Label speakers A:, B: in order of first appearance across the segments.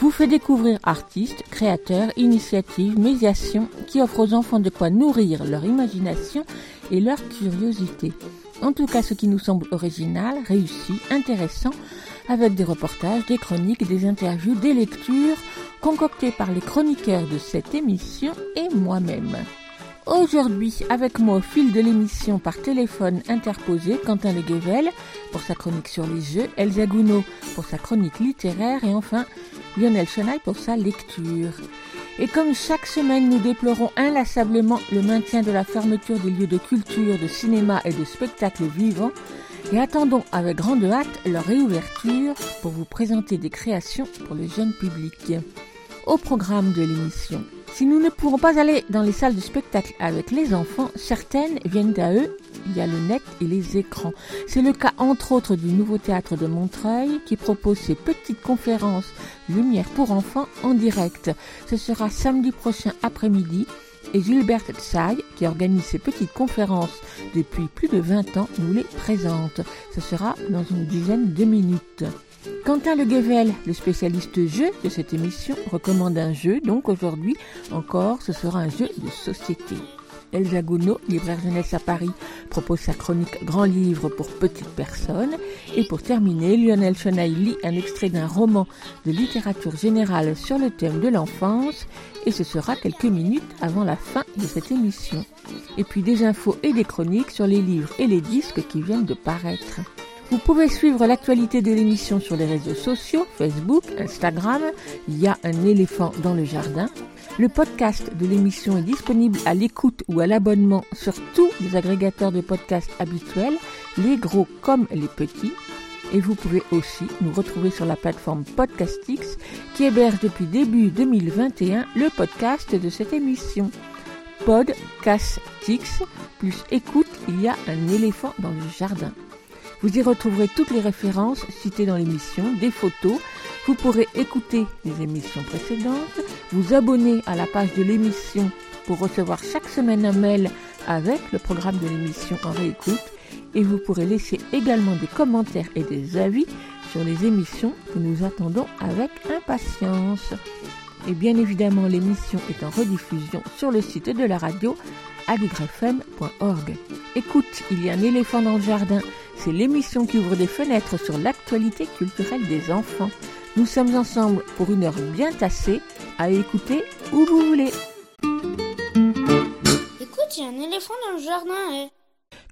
A: vous fait découvrir artistes, créateurs, initiatives, médiations qui offrent aux enfants de quoi nourrir leur imagination et leur curiosité. En tout cas, ce qui nous semble original, réussi, intéressant, avec des reportages, des chroniques, des interviews, des lectures, concoctées par les chroniqueurs de cette émission et moi-même. Aujourd'hui, avec moi au fil de l'émission par téléphone interposé, Quentin Le Guével pour sa chronique sur les jeux, Elsa Gounod pour sa chronique littéraire et enfin Lionel Chenaille pour sa lecture. Et comme chaque semaine, nous déplorons inlassablement le maintien de la fermeture des lieux de culture, de cinéma et de spectacles vivants, et attendons avec grande hâte leur réouverture pour vous présenter des créations pour le jeune public. Au programme de l'émission. Si nous ne pourrons pas aller dans les salles de spectacle avec les enfants, certaines viennent à eux il y a le net et les écrans. C'est le cas entre autres du nouveau théâtre de Montreuil qui propose ses petites conférences Lumière pour enfants en direct. Ce sera samedi prochain après-midi et Gilberte Tsai, qui organise ses petites conférences depuis plus de 20 ans, nous les présente. Ce sera dans une dizaine de minutes. Quentin Le Guevel, le spécialiste jeu de cette émission, recommande un jeu, donc aujourd'hui encore, ce sera un jeu de société. Elsa Gounod, libraire jeunesse à Paris, propose sa chronique Grand livre pour petites personnes. Et pour terminer, Lionel Chenaille lit un extrait d'un roman de littérature générale sur le thème de l'enfance. Et ce sera quelques minutes avant la fin de cette émission. Et puis des infos et des chroniques sur les livres et les disques qui viennent de paraître. Vous pouvez suivre l'actualité de l'émission sur les réseaux sociaux, Facebook, Instagram. Il y a un éléphant dans le jardin. Le podcast de l'émission est disponible à l'écoute ou à l'abonnement sur tous les agrégateurs de podcasts habituels, les gros comme les petits. Et vous pouvez aussi nous retrouver sur la plateforme Podcastix qui héberge depuis début 2021 le podcast de cette émission. Podcastix plus écoute, il y a un éléphant dans le jardin. Vous y retrouverez toutes les références citées dans l'émission, des photos. Vous pourrez écouter les émissions précédentes, vous abonner à la page de l'émission pour recevoir chaque semaine un mail avec le programme de l'émission en réécoute et vous pourrez laisser également des commentaires et des avis sur les émissions que nous attendons avec impatience. Et bien évidemment, l'émission est en rediffusion sur le site de la radio aligrefm.org. Écoute, il y a un éléphant dans le jardin c'est l'émission qui ouvre des fenêtres sur l'actualité culturelle des enfants. Nous sommes ensemble pour une heure bien tassée à écouter où vous voulez.
B: Écoute, il y a un éléphant dans le jardin. eh.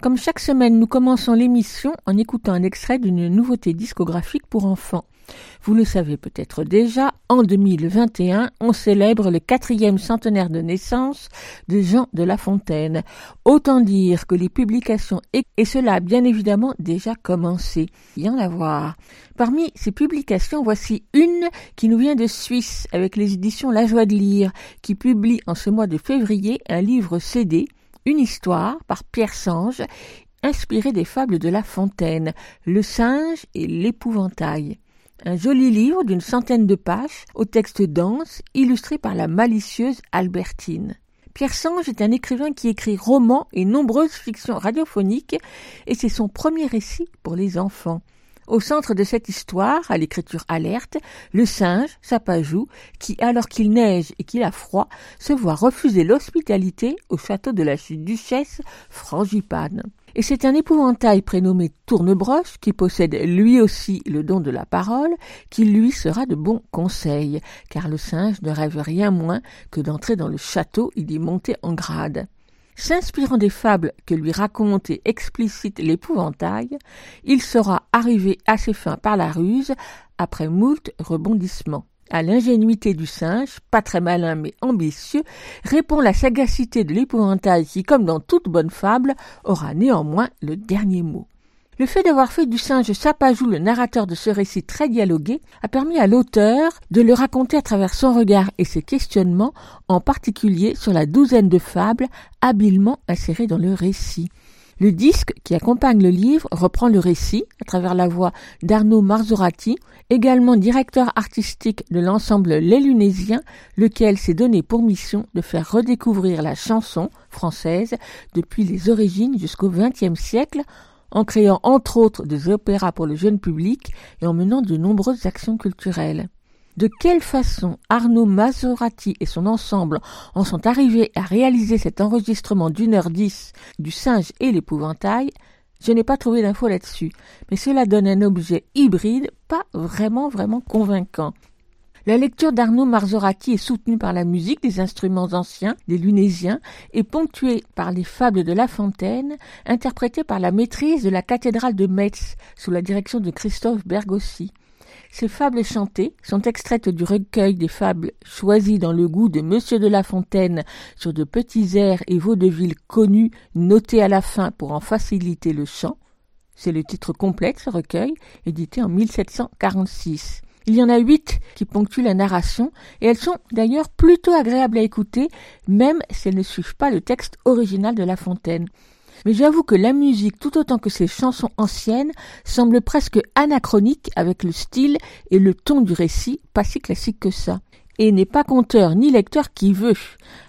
A: Comme chaque semaine, nous commençons l'émission en écoutant un extrait d'une nouveauté discographique pour enfants. Vous le savez peut-être déjà, en 2021, on célèbre le quatrième centenaire de naissance de Jean de La Fontaine. Autant dire que les publications, et, cela a bien évidemment déjà commencé. Y en a voir. Parmi ces publications, voici une qui nous vient de Suisse avec les éditions La Joie de lire, qui publie en ce mois de février un livre CD, une histoire par Pierre Sange, inspiré des fables de La Fontaine, Le singe et l'épouvantail. Un joli livre d'une centaine de pages, au texte dense, illustré par la malicieuse Albertine. Pierre Sange est un écrivain qui écrit romans et nombreuses fictions radiophoniques, et c'est son premier récit pour les enfants. Au centre de cette histoire, à l'écriture alerte, le singe, Sapajou, qui, alors qu'il neige et qu'il a froid, se voit refuser l'hospitalité au château de la duchesse Frangipane. Et c'est un épouvantail prénommé Tournebroche, qui possède lui aussi le don de la parole, qui lui sera de bons conseils, car le singe ne rêve rien moins que d'entrer dans le château et d'y monter en grade. S'inspirant des fables que lui raconte et explicite l'épouvantail, il sera arrivé à ses fins par la ruse, après moult rebondissements. À l'ingénuité du singe, pas très malin mais ambitieux, répond la sagacité de l'épouvantail qui, comme dans toute bonne fable, aura néanmoins le dernier mot. Le fait d'avoir fait du singe Sapajou le narrateur de ce récit très dialogué a permis à l'auteur de le raconter à travers son regard et ses questionnements, en particulier sur la douzaine de fables habilement insérées dans le récit. Le disque qui accompagne le livre reprend le récit à travers la voix d'Arnaud Marzorati, également directeur artistique de l'ensemble Les Lunésiens, lequel s'est donné pour mission de faire redécouvrir la chanson française depuis les origines jusqu'au XXe siècle, en créant entre autres des opéras pour le jeune public et en menant de nombreuses actions culturelles. De quelle façon Arnaud Maserati et son ensemble en sont arrivés à réaliser cet enregistrement d'une heure dix du singe et l'épouvantail, je n'ai pas trouvé d'infos là-dessus, mais cela donne un objet hybride pas vraiment vraiment convaincant. La lecture d'Arnaud Marzorati est soutenue par la musique des instruments anciens, des lunésiens, et ponctuée par les fables de La Fontaine, interprétées par la maîtrise de la cathédrale de Metz, sous la direction de Christophe Bergossi. Ces fables chantées sont extraites du recueil des fables choisies dans le goût de Monsieur de La Fontaine sur de petits airs et vaudevilles connus notés à la fin pour en faciliter le chant. C'est le titre complet ce recueil, édité en 1746. Il y en a huit qui ponctuent la narration, et elles sont d'ailleurs plutôt agréables à écouter, même si elles ne suivent pas le texte original de La Fontaine mais j'avoue que la musique, tout autant que ces chansons anciennes, semble presque anachronique avec le style et le ton du récit, pas si classique que ça et n'est pas conteur ni lecteur qui veut.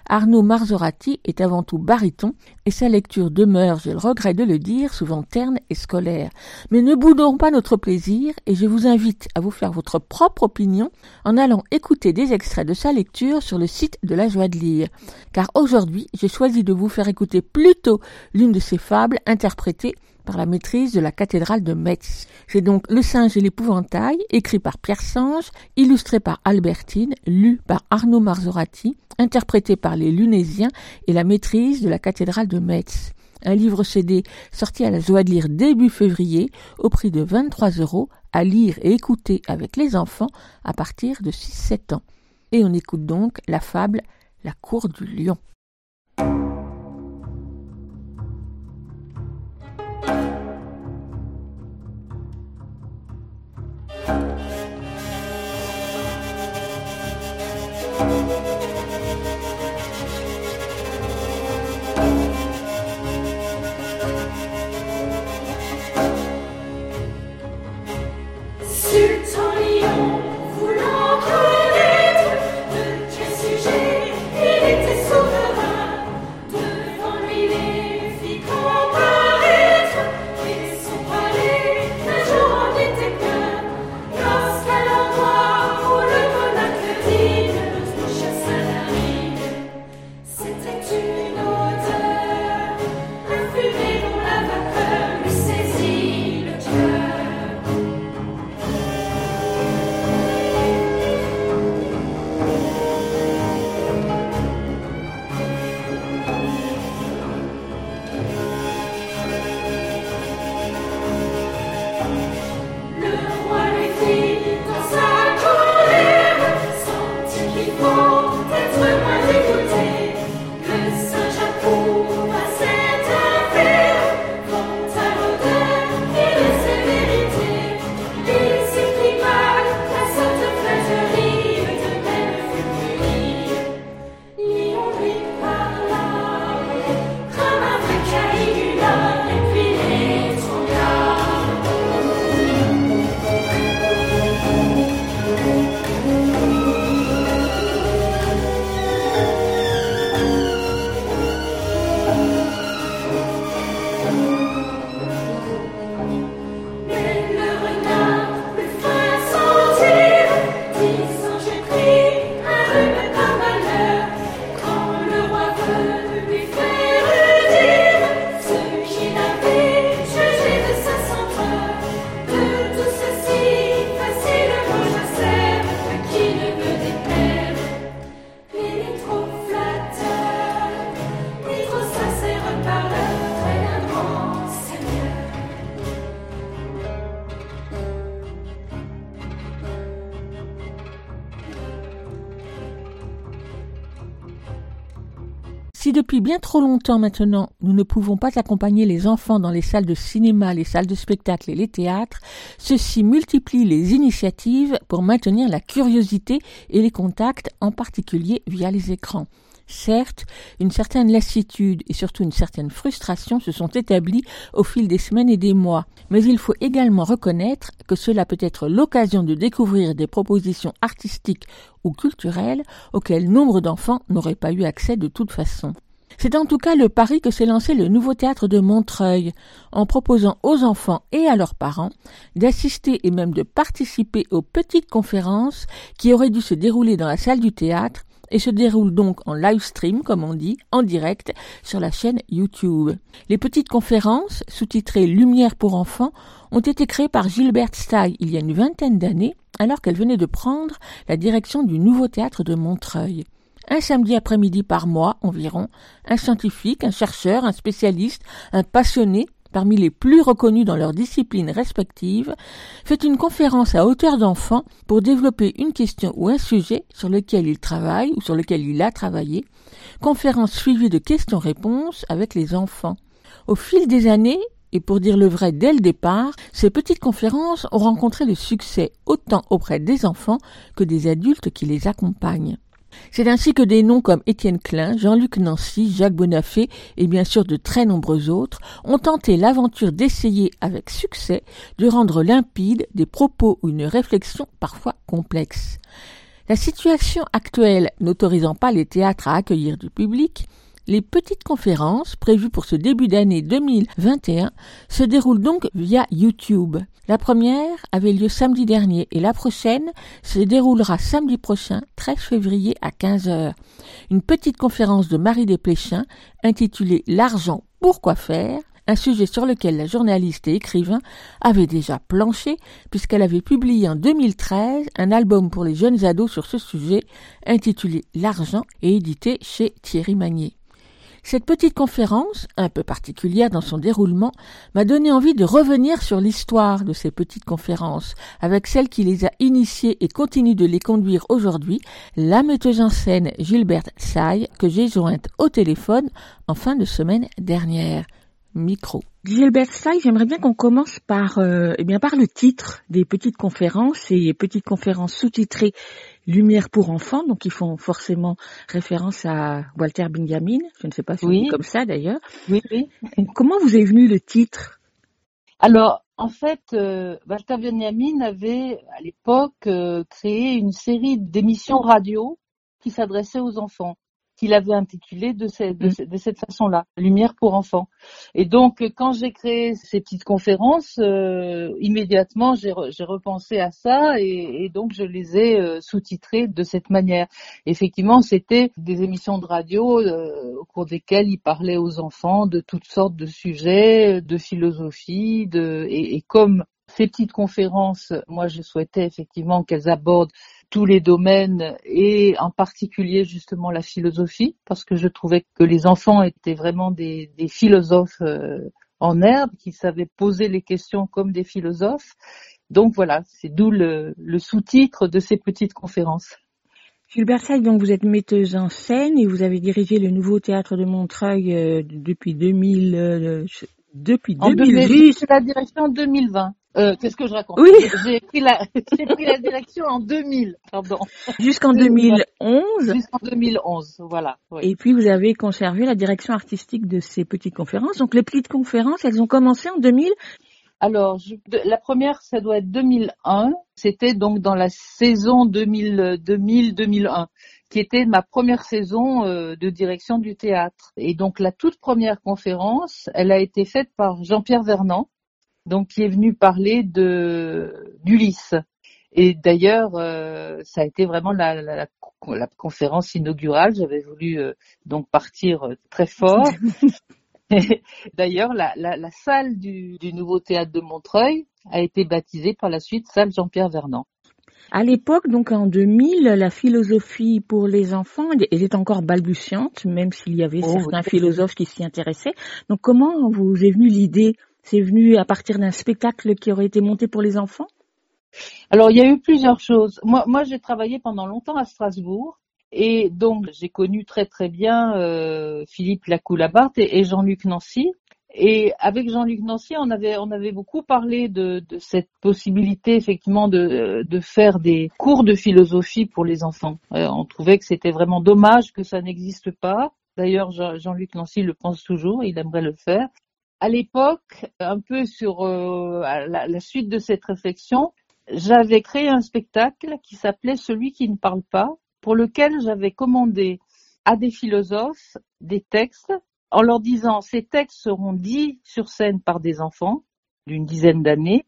A: Arnaud Marzorati est avant tout baryton, et sa lecture demeure, je le regrette de le dire, souvent terne et scolaire. Mais ne boudons pas notre plaisir, et je vous invite à vous faire votre propre opinion en allant écouter des extraits de sa lecture sur le site de la joie de lire. Car aujourd'hui, j'ai choisi de vous faire écouter plutôt l'une de ses fables interprétées par la maîtrise de la cathédrale de Metz. C'est donc Le singe et l'épouvantail, écrit par Pierre Sange, illustré par Albertine, lu par Arnaud Marzorati, interprété par les Lunésiens et la maîtrise de la cathédrale de Metz. Un livre CD sorti à la joie de lire début février au prix de 23 euros à lire et écouter avec les enfants à partir de 6-7 ans. Et on écoute donc la fable La cour du lion. thank you trop longtemps maintenant, nous ne pouvons pas accompagner les enfants dans les salles de cinéma, les salles de spectacle et les théâtres, ceci multiplie les initiatives pour maintenir la curiosité et les contacts, en particulier via les écrans. Certes, une certaine lassitude et surtout une certaine frustration se sont établies au fil des semaines et des mois, mais il faut également reconnaître que cela peut être l'occasion de découvrir des propositions artistiques ou culturelles auxquelles nombre d'enfants n'auraient pas eu accès de toute façon. C'est en tout cas le pari que s'est lancé le nouveau théâtre de Montreuil, en proposant aux enfants et à leurs parents d'assister et même de participer aux petites conférences qui auraient dû se dérouler dans la salle du théâtre et se déroule donc en live stream, comme on dit, en direct sur la chaîne YouTube. Les petites conférences, sous-titrées Lumière pour enfants, ont été créées par Gilberte Stay il y a une vingtaine d'années, alors qu'elle venait de prendre la direction du nouveau théâtre de Montreuil. Un samedi après-midi par mois environ, un scientifique, un chercheur, un spécialiste, un passionné parmi les plus reconnus dans leurs disciplines respectives, fait une conférence à hauteur d'enfant pour développer une question ou un sujet sur lequel il travaille ou sur lequel il a travaillé, conférence suivie de questions-réponses avec les enfants. Au fil des années, et pour dire le vrai dès le départ, ces petites conférences ont rencontré le succès autant auprès des enfants que des adultes qui les accompagnent. C'est ainsi que des noms comme Étienne Klein, Jean-Luc Nancy, Jacques Bonafé et bien sûr de très nombreux autres ont tenté l'aventure d'essayer avec succès de rendre limpide des propos ou une réflexion parfois complexe. La situation actuelle n'autorisant pas les théâtres à accueillir du public, les petites conférences prévues pour ce début d'année 2021 se déroulent donc via YouTube. La première avait lieu samedi dernier et la prochaine se déroulera samedi prochain, 13 février à 15h. Une petite conférence de Marie Desplechin intitulée L'argent, pourquoi faire? un sujet sur lequel la journaliste et écrivain avait déjà planché puisqu'elle avait publié en 2013 un album pour les jeunes ados sur ce sujet intitulé L'argent et édité chez Thierry Magnier. Cette petite conférence, un peu particulière dans son déroulement, m'a donné envie de revenir sur l'histoire de ces petites conférences, avec celle qui les a initiées et continue de les conduire aujourd'hui, la metteuse en scène Gilberte Say, que j'ai jointe au téléphone en fin de semaine dernière. Micro. Gilbert Say, j'aimerais bien qu'on commence par, euh, eh bien, par le titre des petites conférences, ces petites conférences sous-titrées Lumière pour enfants, donc ils font forcément référence à Walter Benjamin. Je ne sais pas si oui. comme ça d'ailleurs.
C: Oui, oui.
A: Comment vous est venu le titre?
C: Alors, en fait, euh, Walter Benjamin avait à l'époque euh, créé une série d'émissions radio qui s'adressaient aux enfants qu'il avait intitulé de, cette, mm. de, cette façon-là, Lumière pour enfants. Et donc, quand j'ai créé ces petites conférences, euh, immédiatement, j'ai, repensé à ça et, donc je les ai euh, sous-titrées de cette manière. Effectivement, c'était des émissions de radio euh, au cours desquelles il parlait aux enfants de toutes sortes de sujets, de philosophie, de, et, et comme ces petites conférences, moi je souhaitais effectivement qu'elles abordent tous les domaines et en particulier justement la philosophie parce que je trouvais que les enfants étaient vraiment des, philosophes euh, en herbe qui savaient poser les questions comme des philosophes. Donc voilà, c'est d'où le, sous-titre de ces petites conférences.
A: Gilbert donc vous êtes metteuse en scène et vous avez dirigé le nouveau théâtre de Montreuil euh, depuis 2000, euh, depuis 2010.
C: C'est la direction en 2020. Euh, Qu'est-ce que je raconte
A: Oui.
C: J'ai pris la, pris la direction en 2000, pardon.
A: Jusqu'en 2011.
C: Jusqu'en 2011, voilà.
A: Oui. Et puis vous avez conservé la direction artistique de ces petites conférences. Donc les petites conférences, elles ont commencé en 2000.
C: Alors, je, la première, ça doit être 2001. C'était donc dans la saison 2000-2001, qui était ma première saison euh, de direction du théâtre. Et donc la toute première conférence, elle a été faite par Jean-Pierre Vernant, donc qui est venu parler de d'Ulysse. Et d'ailleurs, euh, ça a été vraiment la, la, la conférence inaugurale. J'avais voulu euh, donc partir euh, très fort. d'ailleurs, la, la, salle du, du, nouveau théâtre de Montreuil a été baptisée par la suite salle Jean-Pierre Vernant.
A: À l'époque, donc en 2000, la philosophie pour les enfants, elle est encore balbutiante, même s'il y avait oh, certains philosophes qui s'y intéressaient. Donc comment vous est venue l'idée c'est venu à partir d'un spectacle qui aurait été monté pour les enfants?
C: Alors, il y a eu plusieurs choses. Moi, moi j'ai travaillé pendant longtemps à Strasbourg. Et donc j'ai connu très très bien euh, Philippe Lacoue-Labarthe et, et Jean-Luc Nancy. Et avec Jean-Luc Nancy, on avait, on avait beaucoup parlé de, de cette possibilité effectivement de, de, faire des cours de philosophie pour les enfants. Euh, on trouvait que c'était vraiment dommage que ça n'existe pas. D'ailleurs, Jean-Luc Nancy le pense toujours, il aimerait le faire. À l'époque, un peu sur euh, la, suite de cette réflexion, j'avais créé un spectacle qui s'appelait Celui qui ne parle pas, pour lequel j'avais commandé à des philosophes des textes en leur disant ces textes seront dits sur scène par des enfants d'une dizaine d'années,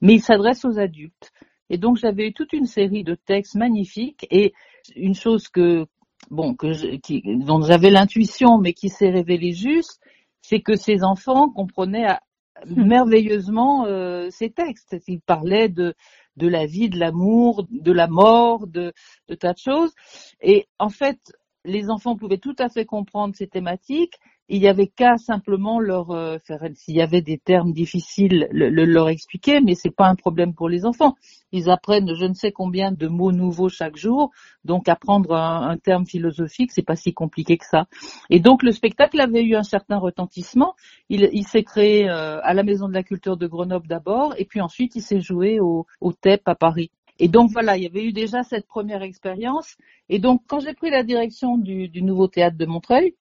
C: mais ils s'adressent aux adultes. Et donc j'avais eu toute une série de textes magnifiques et une chose que bon que qui, dont j'avais l'intuition mais qui s'est révélée juste, c'est que ces enfants comprenaient hmm. merveilleusement euh, ces textes. Ils parlaient de de la vie, de l'amour, de la mort, de, de tas de choses. Et en fait, les enfants pouvaient tout à fait comprendre ces thématiques il y avait qu'à simplement leur euh, faire s'il y avait des termes difficiles le, leur expliquer mais c'est pas un problème pour les enfants. Ils apprennent je ne sais combien de mots nouveaux chaque jour donc apprendre un, un terme philosophique c'est pas si compliqué que ça. Et donc le spectacle avait eu un certain retentissement. Il, s'est créé euh, à la maison de la culture de Grenoble d'abord et puis ensuite il s'est joué au, au TEP à Paris. Et donc voilà, il y avait eu déjà cette première expérience. Et donc quand j'ai pris la direction du nouveau théâtre de Montreuil,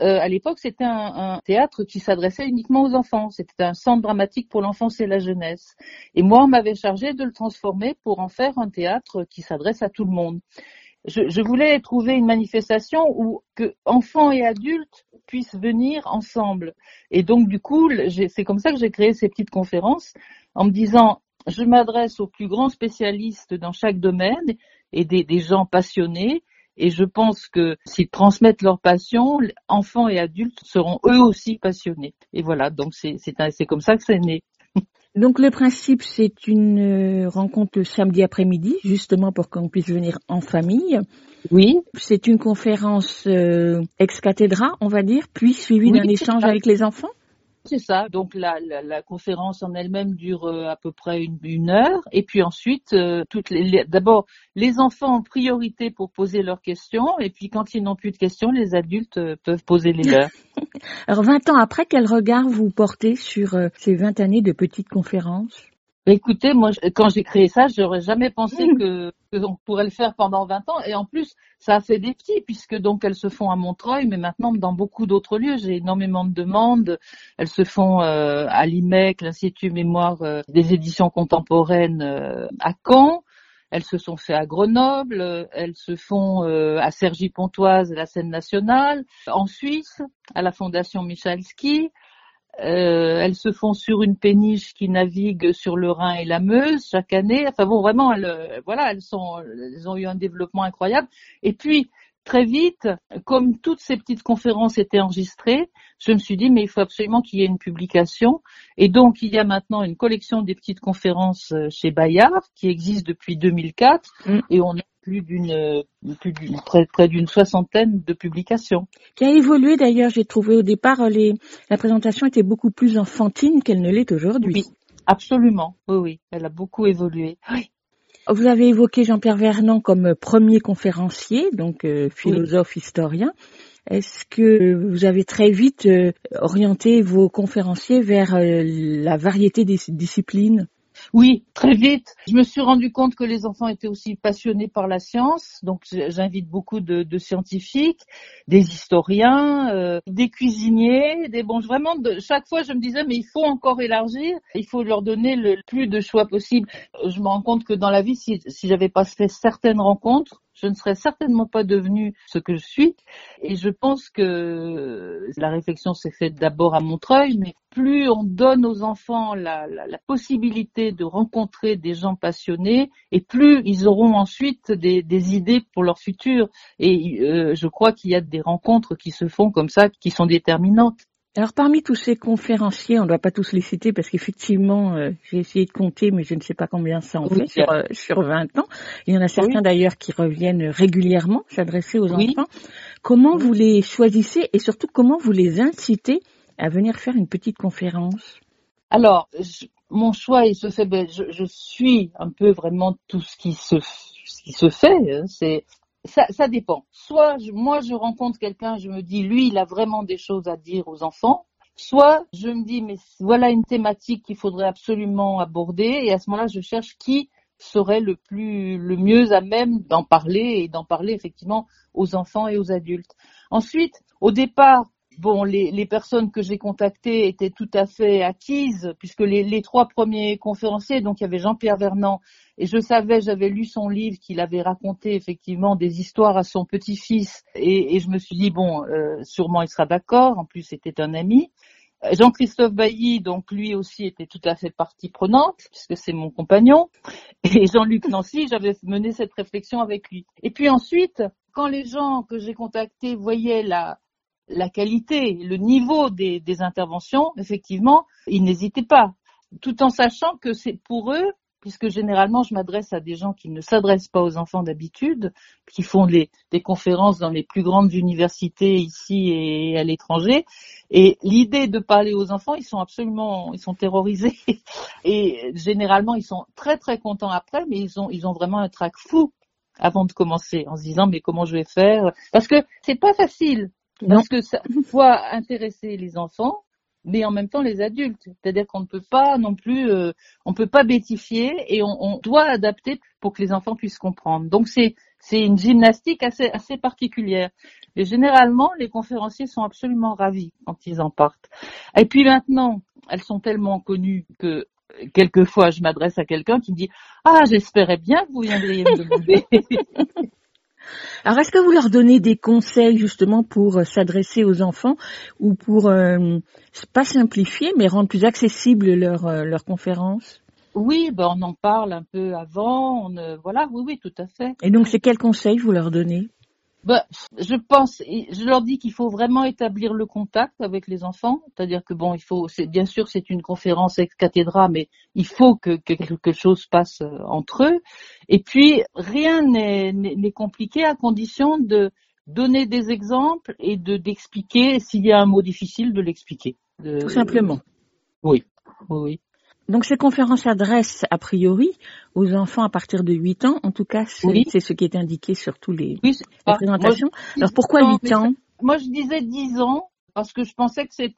C: euh, à l'époque, c'était un, un, théâtre qui s'adressait uniquement aux enfants. C'était un centre dramatique pour l'enfance et la jeunesse. Et moi, on m'avait chargé de le transformer pour en faire un théâtre qui s'adresse à tout le monde. Je, je, voulais trouver une manifestation où que enfants et adultes puissent venir ensemble. Et donc, du coup, c'est comme ça que j'ai créé ces petites conférences en me disant, je m'adresse aux plus grands spécialistes dans chaque domaine et des, des gens passionnés et je pense que s'ils transmettent leur passion, enfants et adultes seront eux aussi passionnés. Et voilà, donc c'est comme ça que c'est né.
D: Donc le principe, c'est une euh, rencontre le samedi après-midi, justement pour qu'on puisse venir en famille.
C: Oui.
D: C'est une conférence euh, ex cathedra, on va dire, puis suivie d'un échange avec les enfants.
C: C'est ça. Donc la, la, la, conférence en elle-même dure euh, à peu près une, heure, et puis ensuite, euh, toutes les, d'abord les enfants ont priorité pour poser leurs questions, et puis quand ils n'ont plus de questions, les adultes euh, peuvent poser les leurs.
D: Alors 20 ans après, quel regard vous portez sur ces 20 années de petites conférences?
C: Écoutez, moi, quand j'ai créé ça, j'aurais jamais pensé que qu'on pourrait le faire pendant 20 ans. Et en plus, ça a fait des petits, puisque donc elles se font à Montreuil, mais maintenant dans beaucoup d'autres lieux. J'ai énormément de demandes. Elles se font euh, à l'IMEC, l'Institut Mémoire euh, des éditions contemporaines euh, à Caen. Elles se sont fait à Grenoble, elles se font à Cergy-Pontoise, la scène nationale, en Suisse, à la Fondation Michalski, euh, elles se font sur une péniche qui navigue sur le Rhin et la Meuse chaque année. Enfin bon, vraiment, elles, euh, voilà, elles sont, elles ont eu un développement incroyable. Et puis très vite, comme toutes ces petites conférences étaient enregistrées, je me suis dit mais il faut absolument qu'il y ait une publication. Et donc il y a maintenant une collection des petites conférences euh, chez Bayard qui existe depuis 2004 mm. et on a plus d'une plus d'une près, près d'une soixantaine de publications.
D: Qui a évolué d'ailleurs, j'ai trouvé au départ les la présentation était beaucoup plus enfantine qu'elle ne l'est aujourd'hui.
C: Oui, absolument. Oui oui, elle a beaucoup évolué. Oui.
D: Vous avez évoqué Jean-Pierre Vernant comme premier conférencier, donc euh, philosophe historien. Est-ce que vous avez très vite euh, orienté vos conférenciers vers euh, la variété des disciplines?
C: Oui, très vite. Je me suis rendu compte que les enfants étaient aussi passionnés par la science, donc j'invite beaucoup de, scientifiques, des historiens, euh, des cuisiniers, des bons. Vraiment, chaque fois, je me disais, mais il faut encore élargir, il faut leur donner le plus de choix possible. Je me rends compte que dans la vie, si, si j'avais pas fait certaines rencontres, je ne serais certainement pas devenue ce que je suis. Et je pense que la réflexion s'est faite d'abord à Montreuil, mais plus on donne aux enfants la, possibilité de rencontrer des gens passionnés, et plus ils auront ensuite des, des idées pour leur futur. Et euh, je crois qu'il y a des rencontres qui se font comme ça, qui sont déterminantes.
D: Alors parmi tous ces conférenciers, on ne doit pas tous les citer parce qu'effectivement, euh, j'ai essayé de compter, mais je ne sais pas combien ça en fait sur, euh, sur 20 ans. Il y en a certains d'ailleurs qui reviennent régulièrement s'adresser aux enfants. Comment vous les choisissez et surtout comment vous les incitez à venir faire une petite conférence?
C: Alors, mon choix, il se fait, ben, je, je, suis un peu vraiment tout ce qui se, ce qui se fait. Hein. C'est ça, ça dépend. Soit moi je rencontre quelqu'un, je me dis lui il a vraiment des choses à dire aux enfants. Soit je me dis mais voilà une thématique qu'il faudrait absolument aborder et à ce moment-là je cherche qui serait le plus le mieux à même d'en parler et d'en parler effectivement aux enfants et aux adultes. Ensuite, au départ, bon les, les personnes que j'ai contactées étaient tout à fait acquises puisque les, les trois premiers conférenciers, donc il y avait Jean-Pierre Vernant et je savais, j'avais lu son livre qu'il avait raconté effectivement des histoires à son petit-fils et, et je me suis dit bon, euh, sûrement il sera d'accord. En plus, c'était un ami. Jean-Christophe Bailly, donc lui aussi était tout à fait partie prenante puisque c'est mon compagnon. Et Jean-Luc Nancy, j'avais mené cette réflexion avec lui. Et puis ensuite, quand les gens que j'ai contactés voyaient la la qualité, le niveau des, interventions, effectivement, ils n'hésitaient pas, tout en sachant que c'est pour eux puisque généralement je m'adresse à des gens qui ne s'adressent pas aux enfants d'habitude, qui font des, des, conférences dans les plus grandes universités ici et à l'étranger. Et l'idée de parler aux enfants, ils sont absolument, ils sont terrorisés. Et généralement, ils sont très très contents après, mais ils ont, ils ont vraiment un trac fou avant de commencer, en se disant mais comment je vais faire? Parce que c'est pas facile,
A: Non.
C: parce que ça faut intéresser les enfants, mais en même temps les adultes. C'est-à-dire qu'on ne peut pas non plus, euh, on peut pas bêtifier et on, on, doit adapter pour que les enfants puissent comprendre. Donc c'est c'est une gymnastique assez assez particulière. Et généralement les conférenciers sont absolument ravis quand ils en partent. Et puis maintenant, elles sont tellement connues que quelquefois je m'adresse à quelqu'un qui me dit ah j'espérais bien que vous viendriez me demander.
A: Alors, est-ce que vous leur donnez des conseils justement pour euh, s'adresser aux enfants ou pour euh, pas simplifier, mais rendre plus accessible leur euh, leur conférence?
C: Oui, ben on en parle un peu avant. On, euh, voilà, oui, oui, tout à fait.
A: Et donc, c'est quels conseils vous leur donnez?
C: Ben, je pense, je leur dis qu'il faut vraiment établir le contact avec les enfants, c'est-à-dire que bon, il faut, c'est bien sûr c'est une conférence ex cathedra, mais il faut que, que quelque chose passe euh, entre eux. Et puis rien n'est n'est compliqué à condition de donner des exemples et de d'expliquer s'il y a un mot difficile de l'expliquer.
A: Tout simplement.
C: Oui, oui.
A: Donc, ces conférences s'adressent a priori aux enfants à partir de 8 ans. En tout cas, c'est
C: Oui.
A: ce qui est indiqué sur tous les,
C: Oui,
A: les présentations.
C: moi,
A: Alors, pourquoi
C: Non,
A: 8
C: mais
A: ans?
C: Moi, je disais 10 ans parce que je pensais que c'est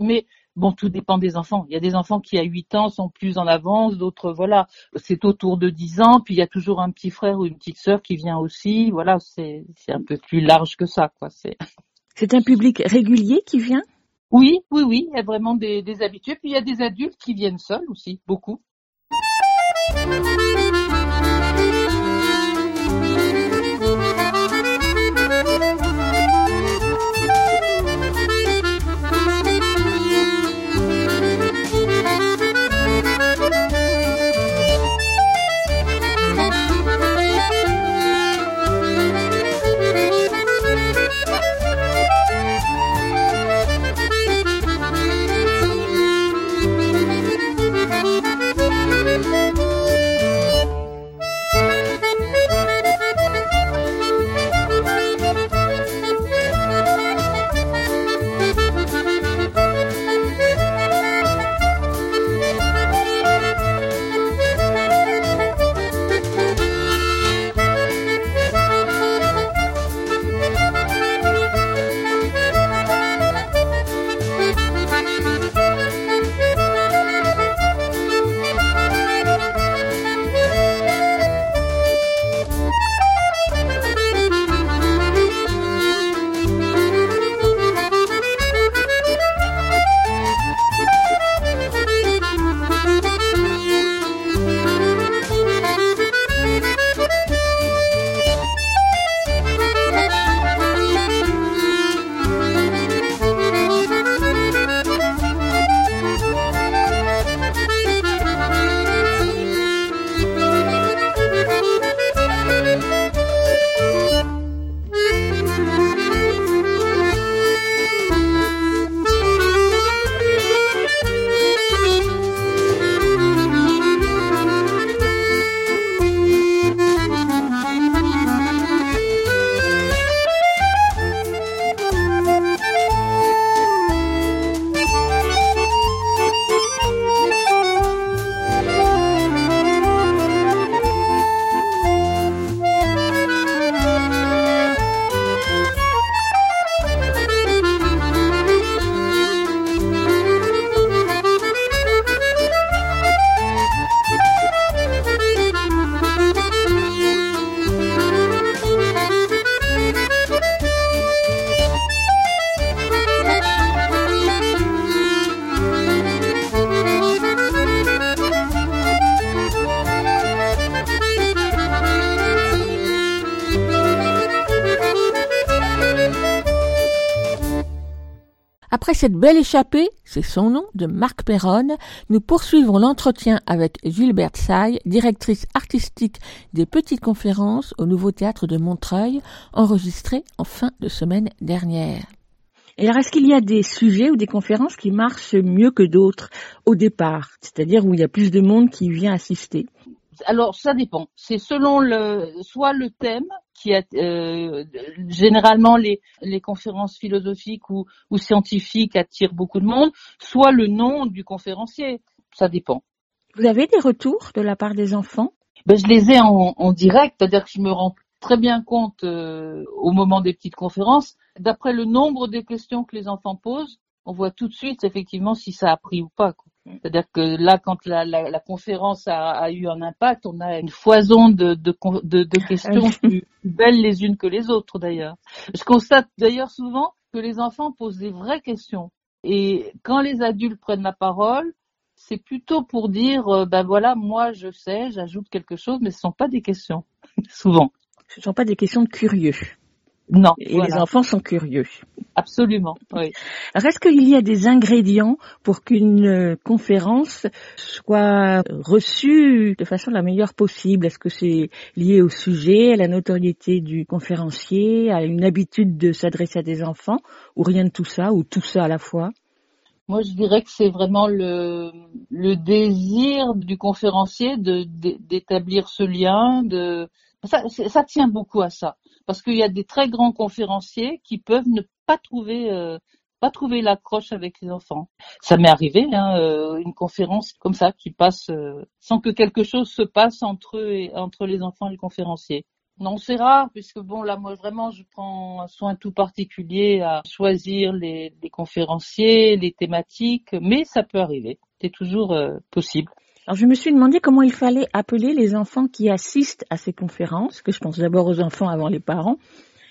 C: mais bon, tout dépend des enfants. Il y a des enfants qui à 8 ans sont plus en avance, d'autres voilà, c'est autour de 10 ans, puis il y a toujours un petit frère ou une petite sœur qui vient aussi, voilà, c'est c'est un peu plus large que ça quoi, c'est
A: C'est un public régulier qui vient?
C: Oui, oui oui, il y a vraiment des des habitués, puis il y a des adultes qui viennent seuls aussi, beaucoup.
D: Cette belle échappée, c'est son nom, de Marc Perronne, nous poursuivons l'entretien avec Gilberte Say, directrice artistique des petites conférences au Nouveau Théâtre de Montreuil, enregistré en fin de semaine dernière. Et alors, est-ce qu'il y a des sujets ou des conférences qui marchent mieux que d'autres au départ, c'est-à-dire où il y a plus de monde qui vient assister?
C: Alors ça dépend. C'est selon le soit le thème qui a euh, généralement les, les conférences philosophiques ou, ou scientifiques attirent beaucoup de monde, soit le nom du conférencier. Ça dépend.
D: Vous avez des retours de la part des enfants?
C: Ben, je les ai en, en direct, c'est-à-dire que je me rends très bien compte euh, au moment des petites conférences. D'après le nombre de questions que les enfants posent, on voit tout de suite effectivement si ça a pris ou pas. C'est-à-dire que là, quand la, la, la conférence a, a, eu un impact, on a une foison de, de, de, de questions plus belles les unes que les autres d'ailleurs. Je constate d'ailleurs souvent que les enfants posent des vraies questions. Et quand les adultes prennent la parole, c'est plutôt pour dire, euh, ben voilà, moi je sais, j'ajoute quelque chose, mais ce ne sont pas des questions, souvent.
D: Ce ne sont pas des questions de curieux.
C: Non.
D: Et les enfants sont curieux.
C: Absolument, oui.
D: Alors, est-ce qu'il y a des ingrédients pour qu'une euh, conférence soit reçue de façon la meilleure possible? Est-ce que c'est lié au sujet, à la notoriété du conférencier, à une habitude de s'adresser à des enfants, ou rien de tout ça, ou tout ça à la fois?
C: Moi, je dirais que c'est vraiment le, le désir du conférencier de d'établir ce lien. De ça, ça tient beaucoup à ça parce qu'il y a des très grands conférenciers qui peuvent ne pas trouver euh, pas trouver l'accroche avec les enfants. Ça m'est arrivé, hein, euh, une conférence comme ça qui passe euh, sans que quelque chose se passe entre eux et entre les enfants et les conférenciers. Non, c'est rare, puisque bon, là, moi, vraiment, je prends un soin tout particulier à choisir les, les conférenciers, les thématiques, mais ça peut arriver. C'est toujours possible.
D: Alors je me suis demandé comment il fallait appeler les enfants qui assistent à ces conférences, que je pense d'abord aux enfants avant les parents.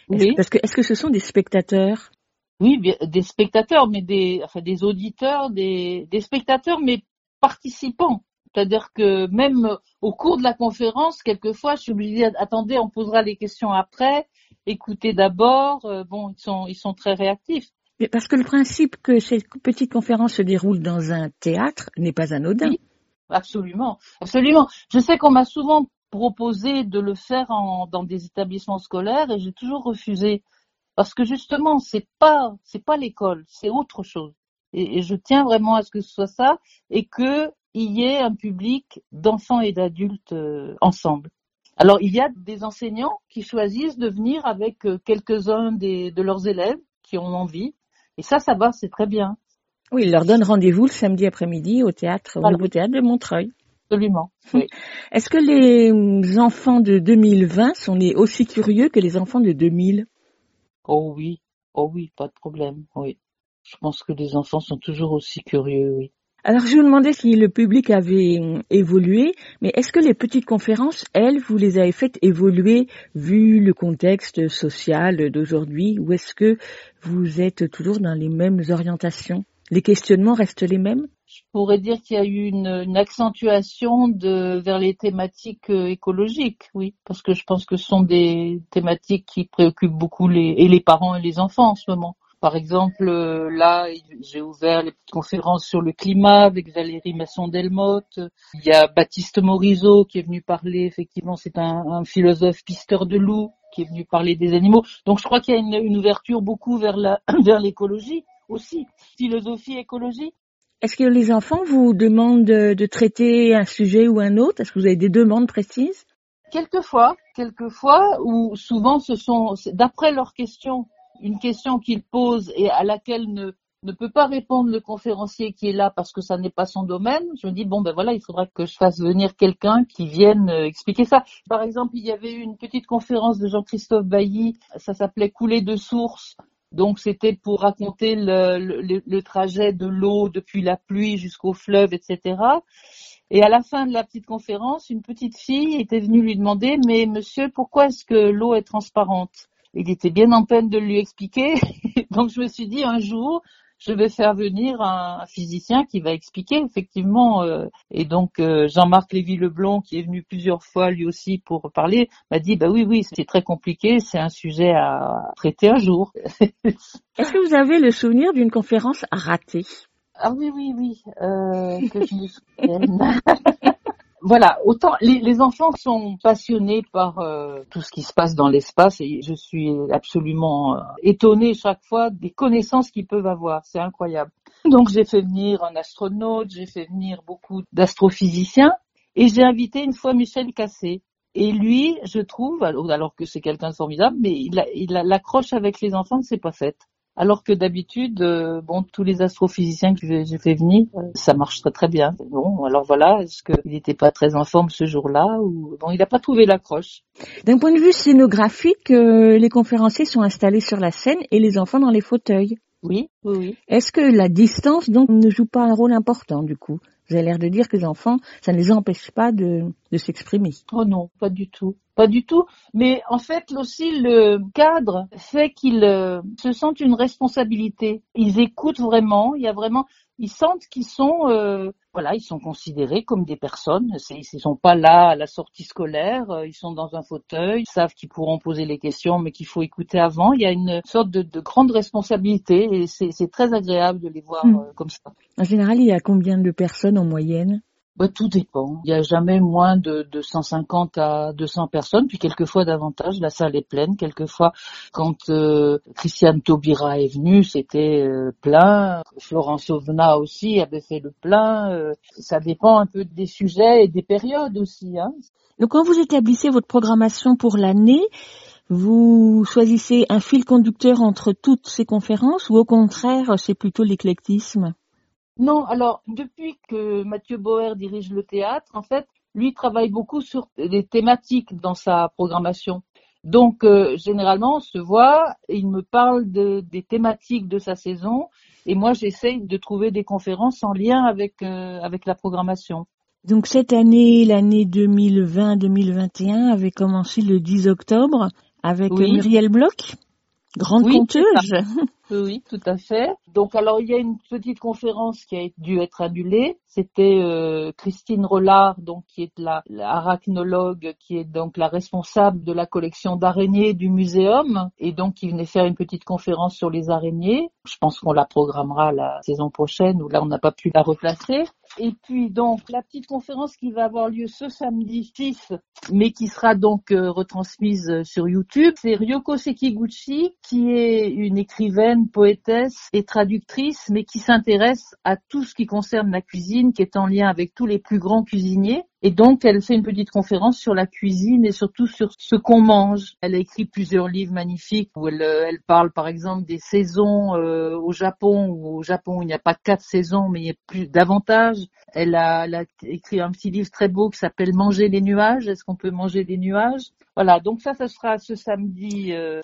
D: Oui. Parce que est-ce que ce sont des spectateurs?
C: Oui, des spectateurs, mais des, enfin des auditeurs, des, des spectateurs, mais participants. C'est-à-dire que même au cours de la conférence, quelquefois, je suis obligée d'attendre, on posera les questions après, écouter d'abord. Euh, bon, ils sont, ils sont très réactifs.
D: Mais parce que le principe que cette petite conférence se déroule dans un théâtre n'est pas anodin. Oui.
C: Absolument, absolument. Je sais qu'on m'a souvent proposé de le faire en, dans des établissements scolaires et j'ai toujours refusé parce que justement c'est pas c'est pas l'école, c'est autre chose. Et, je tiens vraiment à ce que ce soit ça et que il y ait un public d'enfants et d'adultes euh, ensemble. Alors il y a des enseignants qui choisissent de venir avec euh, quelques-uns de leurs élèves qui ont envie et ça ça va, c'est très bien.
D: Oui, il leur donne rendez-vous le samedi après-midi au théâtre, au Nouveau Théâtre de Montreuil.
C: Absolument. Oui.
D: Est-ce que les enfants de 2020 sont aussi curieux que les enfants de 2000
C: Oh oui, oh oui, pas de problème, oui. Je pense que les enfants sont toujours aussi curieux, oui.
D: Alors je vous demandais si le public avait évolué, mais est-ce que les petites conférences, elles, vous les avez faites évoluer vu le contexte social d'aujourd'hui, ou est-ce que vous êtes toujours dans les mêmes orientations? Les questionnements restent les mêmes?
C: Je pourrais dire qu'il y a eu une, une, accentuation de, vers les thématiques euh, écologiques, oui, parce que je pense que ce sont des thématiques qui préoccupent beaucoup les, et les parents et les enfants en ce moment. Par exemple, euh, là, j'ai ouvert les petites conférences sur le climat avec Valérie Masson-Delmotte. Il y a Baptiste Morisot qui est venu parler, effectivement, c'est un, un, philosophe pisteur de loups qui est venu parler des animaux. Donc je crois qu'il y a une, une ouverture beaucoup vers l'écologie aussi, philosophie, écologie.
D: Est-ce que les enfants vous demandent de, traiter un sujet ou un autre? Est-ce que vous avez des demandes précises?
C: Quelquefois, quelquefois, ou souvent ce sont, d'après leurs questions, une question qu'ils posent et à laquelle ne, ne peut pas répondre le conférencier qui est là parce que ça n'est pas son domaine, je me dis bon ben voilà, il faudra que je fasse venir quelqu'un qui vienne euh, expliquer ça. Par exemple, il y avait eu une petite conférence de Jean-Christophe Bailly, ça s'appelait Couler de source donc c'était pour raconter le, le, le trajet de l'eau depuis la pluie jusqu'au fleuve, etc. Et à la fin de la petite conférence, une petite fille était venue lui demander, mais monsieur, pourquoi est-ce que l'eau est transparente? Il était bien en peine de lui expliquer. Donc je me suis dit, un jour, je vais faire venir un, physicien qui va expliquer effectivement. Euh, et donc euh, Jean-Marc Lévy-Leblond, qui est venu plusieurs fois lui aussi pour parler, m'a dit bah oui oui c'est très compliqué, c'est un sujet à traiter un jour.
D: Est-ce que vous avez le souvenir d'une conférence ratée?
C: Ah oui oui oui euh, que je me souvienne. voilà, autant les, enfants sont passionnés par euh, tout ce qui se passe dans l'espace et je suis absolument euh, étonnée chaque fois des connaissances qu'ils peuvent avoir. C'est incroyable. Donc j'ai fait venir un astronaute, j'ai fait venir beaucoup d'astrophysiciens et j'ai invité une fois Michel Cassé. Et lui, je trouve, alors, que c'est quelqu'un de formidable, mais il, il l'accroche avec les enfants, c'est pas fait. Alors que d'habitude, euh, bon, tous les astrophysiciens que j'ai fait venir, euh, ça marche très très bien. Bon, alors voilà, est-ce qu'il n'était pas très en forme ce jour-là ou bon, il n'a pas trouvé l'accroche.
D: D'un point de vue scénographique, euh, les conférenciers sont installés sur la scène et les enfants dans les fauteuils.
C: Oui, oui, oui.
D: Est-ce que la distance donc ne joue pas un rôle important du coup? Vous avez l'air de dire que les enfants, ça ne les empêche pas de, de s'exprimer.
C: Oh non, pas du tout. Pas du tout. Mais en fait, aussi, le cadre fait qu'ils euh, se sentent une responsabilité. Ils écoutent vraiment. Il y a vraiment, ils sentent qu'ils sont, euh, voilà, ils sont considérés comme des personnes. Ils ne sont pas là à la sortie scolaire. Euh, ils sont dans un fauteuil. Ils savent qu'ils pourront poser les questions, mais qu'il faut écouter avant. Il y a une sorte de, de grande responsabilité et c'est très agréable de les voir hmm. comme ça.
D: En général, il y a combien de personnes en moyenne?
C: Bah, tout dépend. Il n'y a jamais moins de, de 150 à 200 personnes, puis quelquefois davantage. La salle est pleine. Quelquefois, quand euh, Christiane Taubira est venue, c'était euh, plein. Florence Ovna aussi avait fait le plein. Euh, ça dépend un peu des sujets et des périodes aussi. Hein.
D: Donc, quand vous établissez votre programmation pour l'année, vous choisissez un fil conducteur entre toutes ces conférences ou au contraire, c'est plutôt l'éclectisme?
C: Non, alors depuis que Mathieu Bauer dirige le théâtre, en fait, lui travaille beaucoup sur des thématiques dans sa programmation. Donc euh, généralement, on se voit, il me parle des thématiques de sa saison, et moi j'essaye de trouver des conférences en lien avec euh, avec la programmation.
D: Donc cette année, l'année 2020-2021 avait commencé le 10 octobre avec Muriel Bloch, grande conteuse.
C: Oui, tout à fait. Donc alors il y a une petite conférence qui a dû être annulée. C'était euh, Christine Rollard, donc qui est la, arachnologue, qui est donc la responsable de la collection d'araignées du muséum, et donc qui venait faire une petite conférence sur les araignées. Je pense qu'on la programmera la saison prochaine, où là on n'a pas pu la replacer. Et puis donc la petite conférence qui va avoir lieu ce samedi 6, mais qui sera donc euh, retransmise sur YouTube, c'est Ryoko Sekiguchi, qui est une écrivaine, poétesse et traductrice, mais qui s'intéresse à tout ce qui concerne la cuisine, qui est en lien avec tous les plus grands cuisiniers. Et donc, elle fait une petite conférence sur la cuisine et surtout sur ce qu'on mange. Elle a écrit plusieurs livres magnifiques où elle, euh, elle parle, par exemple, des saisons euh, au Japon. Où au Japon, il n'y a pas quatre saisons, mais il y a plus davantage. Elle a, elle a écrit un petit livre très beau qui s'appelle Manger les nuages. Est-ce qu'on peut manger des nuages? Voilà, donc ça, ce sera ce samedi 6. Euh,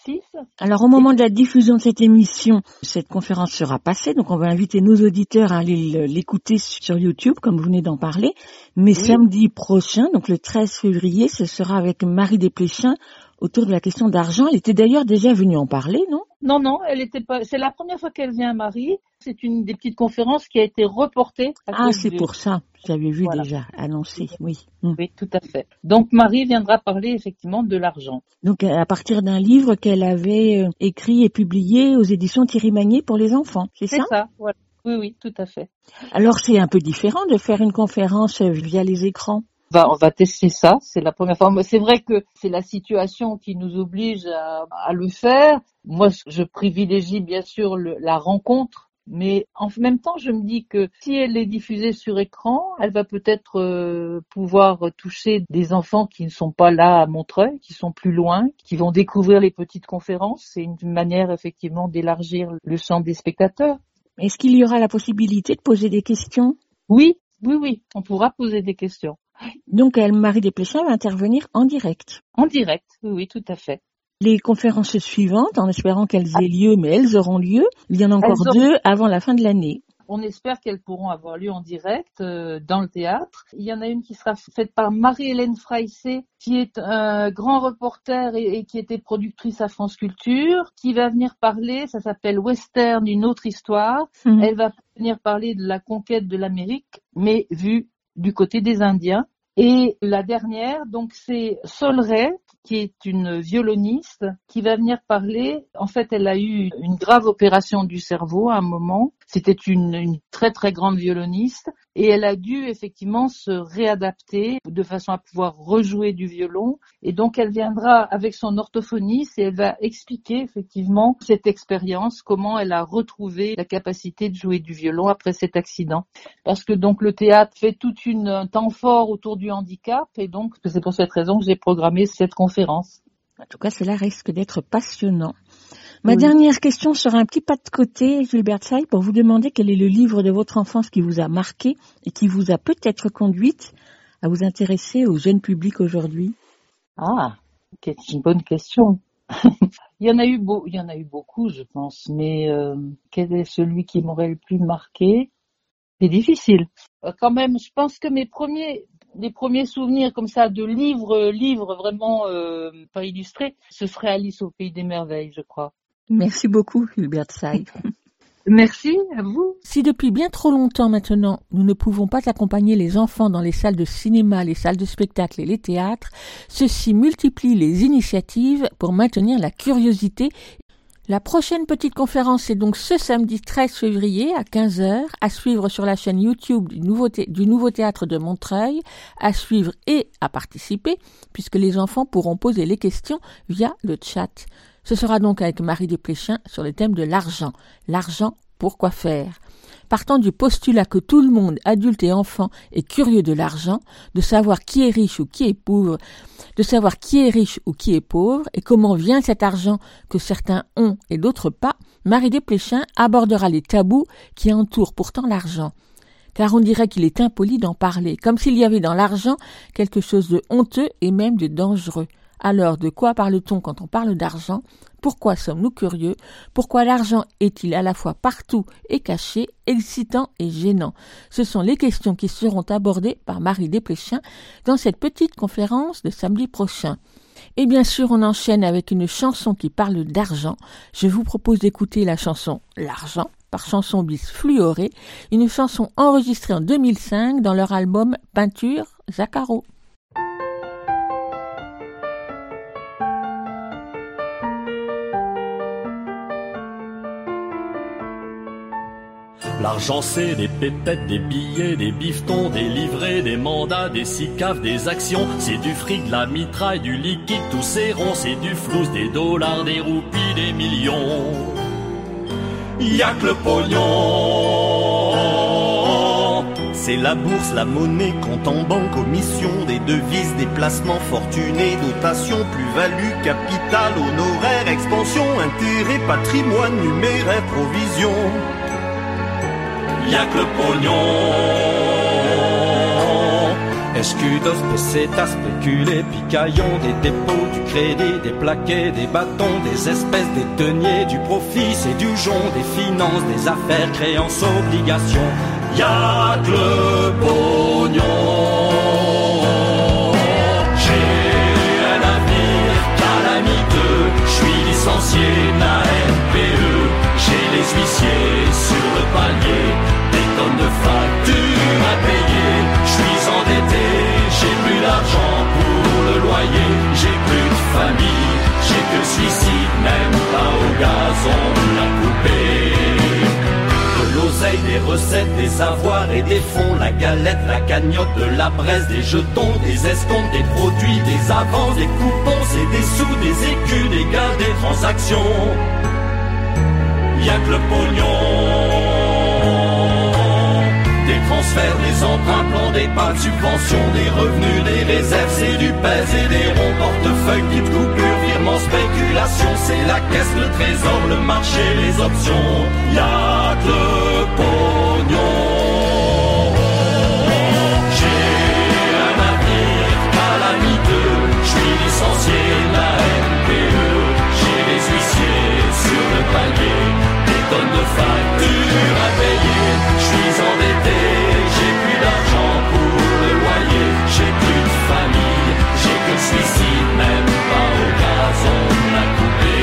D: Alors au moment de la diffusion de cette émission, cette conférence sera passée, donc on va inviter nos auditeurs à aller l'écouter sur YouTube, comme vous venez d'en parler. Mais samedi prochain, donc le 13 février, ce sera avec Marie Desplechin autour de la question d'argent. Elle était d'ailleurs déjà venue en parler, non?
C: Non, non, elle était pas. C'est la première fois qu'elle vient, Marie. C'est une des petites conférences qui a été reportée.
D: Ah, c'est pour ça. J'avais vu déjà annoncé. Oui.
C: Hmm. Oui, tout à fait. Donc Marie viendra parler effectivement de l'argent.
D: Donc à partir d'un livre qu'elle avait euh, écrit et publié aux éditions Thierry Magnier pour les enfants, c'est ça?
C: C'est ça. Voilà. Oui, oui, tout à fait.
D: Alors c'est un peu différent de faire une conférence via les écrans
C: on va tester ça. C'est la première fois. C'est vrai que c'est la situation qui nous oblige à, le faire. Moi, je privilégie bien sûr la rencontre, mais en même temps, je me dis que si elle est diffusée sur écran, elle va peut-être euh, pouvoir toucher des enfants qui ne sont pas là à Montreuil, qui sont plus loin, qui vont découvrir les petites conférences. C'est une manière effectivement d'élargir le champ des spectateurs.
D: Est-ce qu'il y aura la possibilité de poser des questions?
C: Oui, oui, oui, on pourra poser des questions.
D: Donc, Marie Desplechin va intervenir en direct.
C: En direct, oui, tout à fait.
D: Les conférences suivantes, en espérant qu'elles aient lieu, mais elles auront lieu, il y en a encore deux avant la fin de l'année.
C: On espère qu'elles pourront avoir lieu en direct euh, dans le théâtre. Il y en a une qui sera faite par Marie-Hélène Freissé, qui est un grand reporter et, qui était productrice à France Culture, qui va venir parler, ça s'appelle Western, une autre histoire. Mhm. Elle va venir parler de la conquête de l'Amérique, mais vue du côté des Indiens. Et la dernière, donc c'est Solray, qui est une violoniste, qui va venir parler. En fait, elle a eu une grave opération du cerveau à un moment. C'était une, une très très grande violoniste et elle a dû effectivement se réadapter de façon à pouvoir rejouer du violon. Et donc elle viendra avec son orthophoniste et elle va expliquer effectivement cette expérience, comment elle a retrouvé la capacité de jouer du violon après cet accident. Parce que donc le théâtre fait tout une, un temps fort autour du handicap et donc c'est pour cette raison que j'ai programmé cette conférence.
A: En tout cas, cela risque d'être passionnant. Ma dernière question sera un petit pas de côté, Gilbert Say, pour vous demander quel est le livre de votre enfance qui vous a marqué et qui vous a peut-être conduite à vous intéresser au jeune public aujourd'hui?
C: Ah, c'est une bonne question. il y en a eu beau, il y en a eu beaucoup, je pense, mais euh, quel est celui qui m'aurait le plus marqué? C'est difficile. Euh, quand même, je pense que mes premiers, les premiers souvenirs comme ça de livres, livres vraiment euh, pas illustrés, ce serait Alice au pays des merveilles, je crois.
A: Merci beaucoup, Hubert Say.
C: Merci à vous.
A: Si depuis bien trop longtemps maintenant, nous ne pouvons pas accompagner les enfants dans les salles de cinéma, les salles de spectacle et les théâtres, ceci multiplie les initiatives pour maintenir la curiosité. La prochaine petite conférence est donc ce samedi 13 février à 15h, à suivre sur la chaîne YouTube du Nouveau, Théâtre de Montreuil, à suivre et à participer, puisque les enfants pourront poser les questions via le chat. Ce sera donc avec Marie Desplechin sur le thème de l'argent. L'argent, pourquoi faire? Partant du postulat que tout le monde, adulte et enfant, est curieux de l'argent, de savoir qui est riche ou qui est pauvre, de savoir qui est riche ou qui est pauvre, et comment vient cet argent que certains ont et d'autres pas, Marie Desplechin abordera les tabous qui entourent pourtant l'argent car on dirait qu'il est impoli d'en parler, comme s'il y avait dans l'argent quelque chose de honteux et même de dangereux. Alors de quoi parle-t-on quand on parle d'argent? Pourquoi sommes-nous curieux? Pourquoi l'argent est-il à la fois partout et caché, excitant et gênant? Ce sont les questions qui seront abordées par Marie Desplechin dans cette petite conférence de samedi prochain. Et bien sûr, on enchaîne avec une chanson qui parle d'argent. Je vous propose d'écouter la chanson L'argent par Chanson bis fluorée, une chanson enregistrée en 2005 dans leur album Peinture Zaccaro.
E: L'argent c'est des pépettes, des billets, des bifetons, des livrets, des mandats, des sicaves, des actions. C'est du fric, de la mitraille, du liquide, tous ces ronds. C'est du flou, des dollars, des roupies, des millions. Y'a que le pognon. C'est la bourse, la monnaie, compte en banque, commission, des devises, des placements fortunés, dotation, plus-value, capital, honoraire, expansion, intérêt, patrimoine, numéraire, provision y'a que le pognon. Escudos, pesetas, spéculés, picaillons, des dépôts, du crédit, des plaquets, des bâtons, des espèces, des deniers, du profit, c'est du jonc, des finances, des affaires, créances, obligations. Y'a que le pognon. Pas au gazon la poupée. De l'oseille, des recettes, des avoirs et des fonds, la galette, la cagnotte, de la braise, des jetons, des escomptes, des produits, des avances, des coupons, c'est des sous, des écus, des gains, des transactions. Y'a que le pognon transferts, des emprunts, plans d'épargne, subventions, des revenus, des réserves, c'est du pèse et des ronds, portefeuille, petites coupures, virements, spéculation, c'est la caisse, le trésor, le marché, les options, y'a que le pognon. Licencié, la NPE, j'ai les huissiers sur le palier, des tonnes de factures flèche ici, même pas au gazon, on l'a coupé.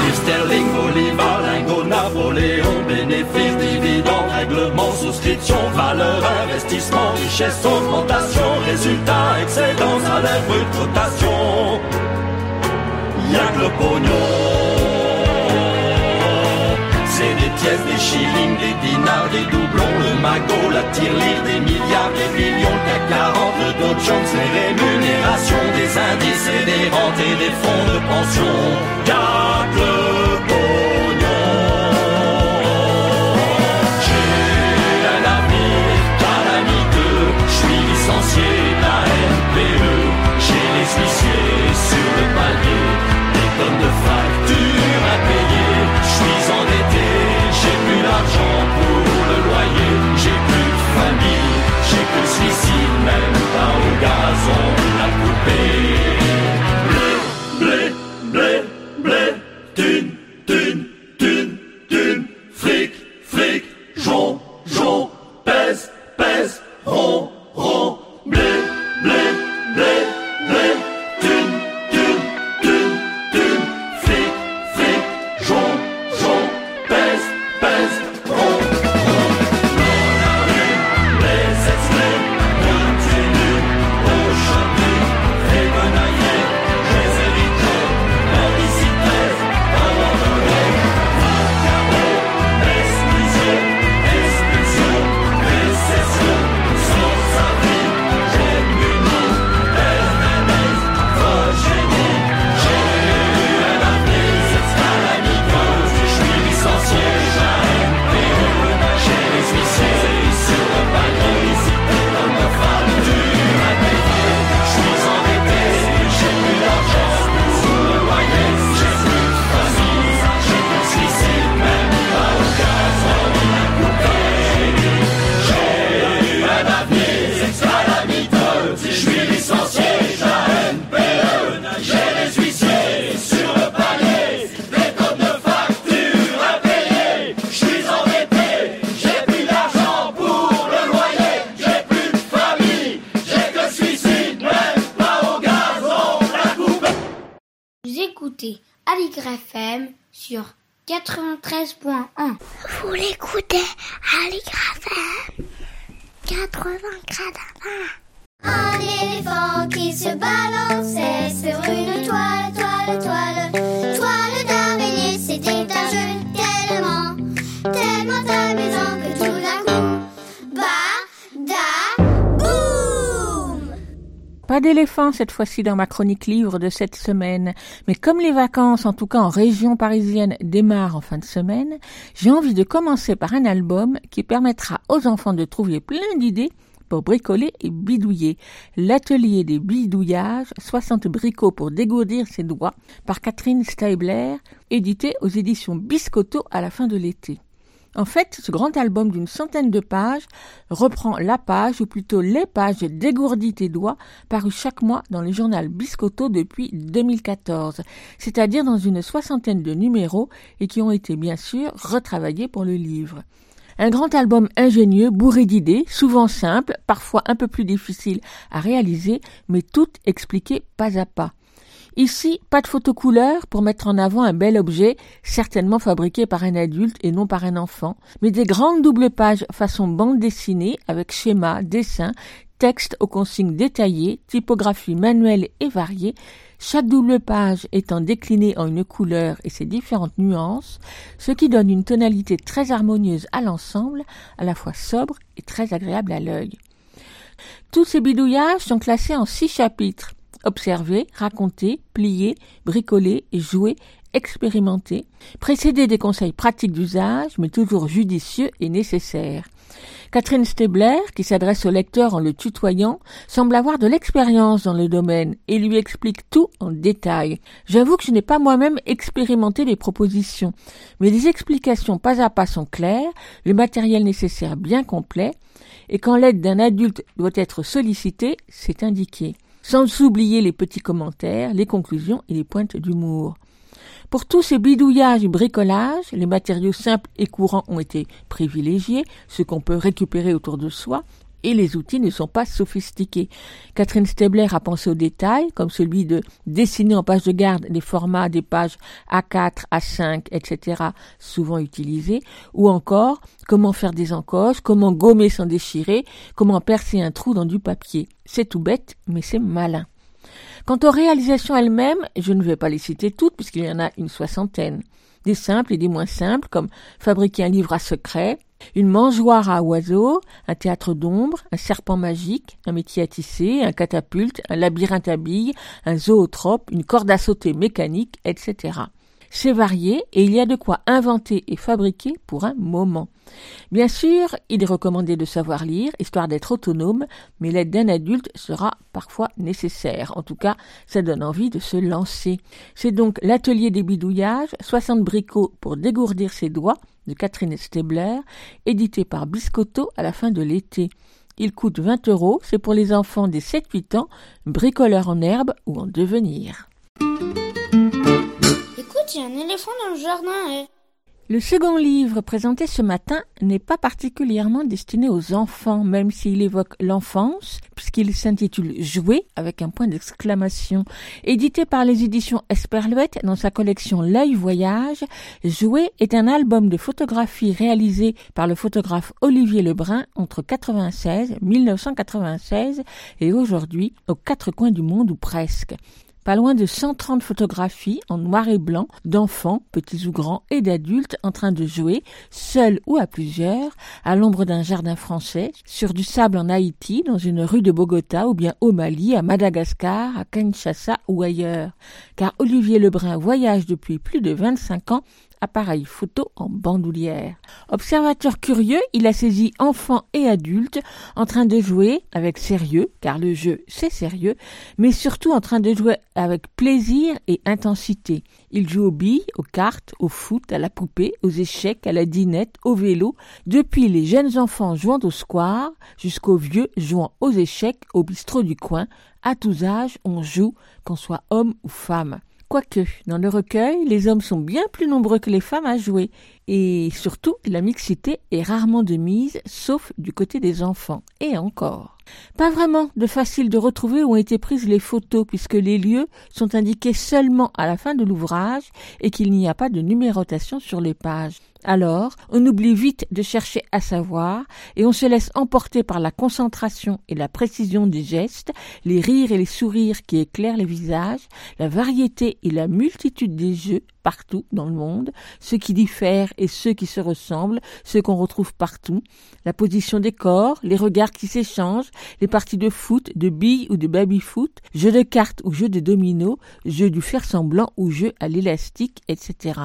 E: Livre sterling, bolivar, Napoléon, bénéfice, dividende, règlement, souscription, valeur, investissement, richesse, augmentation, résultat, excédence, à brut. Y'a que le pognon. Des shillings, des dinars, des doublons, le magot, la tirelire, des milliards, des millions, le CAC 40, le Dow les rémunérations, des indices et des rentes et des fonds de pension. Que le pognon. J'ai un avenir calamiteux, je suis licencié de la NPE. J'ai les huissiers sur le suicide, même pas au gazon à couper.
A: Cette fois-ci dans ma chronique livre de cette semaine, mais comme les vacances, en tout cas en région parisienne, démarrent en fin de semaine, j'ai envie de commencer par un album qui permettra aux enfants de trouver plein d'idées pour bricoler et bidouiller. L'atelier des bidouillages, 60 bricots pour dégourdir ses doigts, par Catherine Steibler, édité aux éditions Biscotto à la fin de l'été. En fait, ce grand album d'une centaine de pages reprend la page, ou plutôt les pages Dégourdis tes doigts, parues chaque mois dans le journal Biscotto depuis 2014, c'est-à-dire dans une soixantaine de numéros et qui ont été bien sûr retravaillés pour le livre. Un grand album ingénieux, bourré d'idées, souvent simples, parfois un peu plus difficiles à réaliser, mais toutes expliquées pas à pas. Ici, pas de photo couleur pour mettre en avant un bel objet, certainement fabriqué par un adulte et non par un enfant, mais des grandes doubles pages façon bande dessinée avec schémas, dessins, textes aux consignes détaillées, typographie manuelle et variée, chaque double page étant déclinée en une couleur et ses différentes nuances, ce qui donne une tonalité très harmonieuse à l'ensemble, à la fois sobre et très agréable à l'œil. Tous ces bidouillages sont classés en six chapitres. Observer, raconter, plier, bricoler, jouer, expérimenter, précédés des conseils pratiques d'usage, mais toujours judicieux et nécessaires. Catherine Stabler, qui s'adresse au lecteur en le tutoyant, semble avoir de l'expérience dans le domaine et lui explique tout en détail. J'avoue que je n'ai pas moi-même expérimenté les propositions, mais les explications pas à pas sont claires, le matériel nécessaire bien complet, et quand l'aide d'un adulte doit être sollicitée, c'est indiqué. Sans oublier les petits commentaires, les conclusions et les pointes d'humour. Pour tous ces bidouillages et bricolages, les matériaux simples et courants ont été privilégiés, ce qu'on peut récupérer autour de soi, et les outils ne sont pas sophistiqués. Catherine Stabler a pensé aux détails, comme celui de dessiner en page de garde les formats des pages A4, A5, etc., souvent utilisés, ou encore comment faire des encoches, comment gommer sans déchirer, comment percer un trou dans du papier. C'est tout bête, mais c'est malin. Quant aux réalisations elles-mêmes, je ne vais pas les citer toutes puisqu'il y en a une soixantaine. Des simples et des moins simples, comme fabriquer un livre à secret, une mangeoire à oiseaux, un théâtre d'ombre, un serpent magique, un métier à tisser, un catapulte, un labyrinthe à billes, un zootrope, une corde à sauter mécanique, etc. C'est varié et il y a de quoi inventer et fabriquer pour un moment. Bien sûr, il est recommandé de savoir lire, histoire d'être autonome, mais l'aide d'un adulte sera parfois nécessaire. En tout cas, ça donne envie de se lancer. C'est donc l'atelier des bidouillages, 60 bricots pour dégourdir ses doigts, de Catherine Stabler, édité par Biscotto à la fin de l'été. Il coûte 20 euros, c'est pour les enfants des 7-8 ans, bricoleurs en herbe ou en devenir.
B: Dans le
A: second livre présenté ce matin n'est pas particulièrement destiné aux enfants, même s'il évoque l'enfance, puisqu'il s'intitule Jouer avec un point d'exclamation. Édité par les éditions Esperluette dans sa collection L'œil voyage, Jouer est un album de photographie réalisé par le photographe Olivier Lebrun entre 96, 1996 et aujourd'hui aux quatre coins du monde ou presque. Pas loin de 130 photographies en noir et blanc d'enfants, petits ou grands, et d'adultes en train de jouer, seuls ou à plusieurs, à l'ombre d'un jardin français, sur du sable en Haïti, dans une rue de Bogota, ou bien au Mali, à Madagascar, à Kinshasa ou ailleurs. Car Olivier Lebrun voyage depuis plus de 25 ans appareil photo en bandoulière. Observateur curieux, il a saisi enfants et adultes en train de jouer avec sérieux, car le jeu c'est sérieux, mais surtout en train de jouer avec plaisir et intensité. Il joue aux billes, aux cartes, au foot, à la poupée, aux échecs, à la dinette, au vélo, depuis les jeunes enfants jouant au square jusqu'aux vieux jouant aux échecs au bistrot du coin. À tous âges, on joue, qu'on soit homme ou femme. Quoique, dans le recueil, les hommes sont bien plus nombreux que les femmes à jouer, et surtout, la mixité est rarement de mise, sauf du côté des enfants, et encore. Pas vraiment de facile de retrouver où ont été prises les photos, puisque les lieux sont indiqués seulement à la fin de l'ouvrage et qu'il n'y a pas de numérotation sur les pages. Alors, on oublie vite de chercher à savoir et on se laisse emporter par la concentration et la précision des gestes, les rires et les sourires qui éclairent les visages, la variété et la multitude des jeux partout dans le monde, ceux qui diffèrent et ceux qui se ressemblent, ceux qu'on retrouve partout, la position des corps, les regards qui s'échangent, les parties de foot, de billes ou de baby-foot, jeux de cartes ou jeux de domino, jeux du fer semblant ou jeux à l'élastique, etc.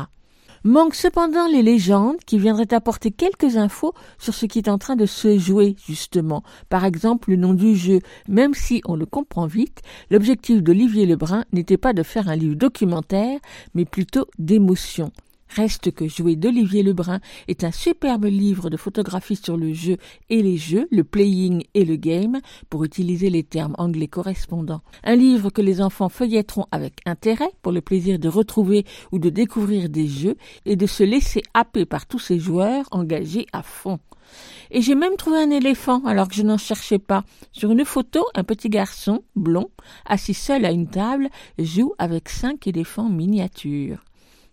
A: Manquent cependant les légendes qui viendraient apporter quelques infos sur ce qui est en train de se jouer, justement. Par exemple, le nom du jeu, même si on le comprend vite, l'objectif d'Olivier Lebrun n'était pas de faire un livre documentaire, mais plutôt d'émotion. Reste que Jouer d'Olivier Lebrun est un superbe livre de photographie sur le jeu et les jeux, le playing et le game, pour utiliser les termes anglais correspondants. Un livre que les enfants feuilletteront avec intérêt pour le plaisir de retrouver ou de découvrir des jeux et de se laisser happer par tous ces joueurs engagés à fond. Et j'ai même trouvé un éléphant alors que je n'en cherchais pas. Sur une photo, un petit garçon, blond, assis seul à une table, joue avec cinq éléphants miniatures.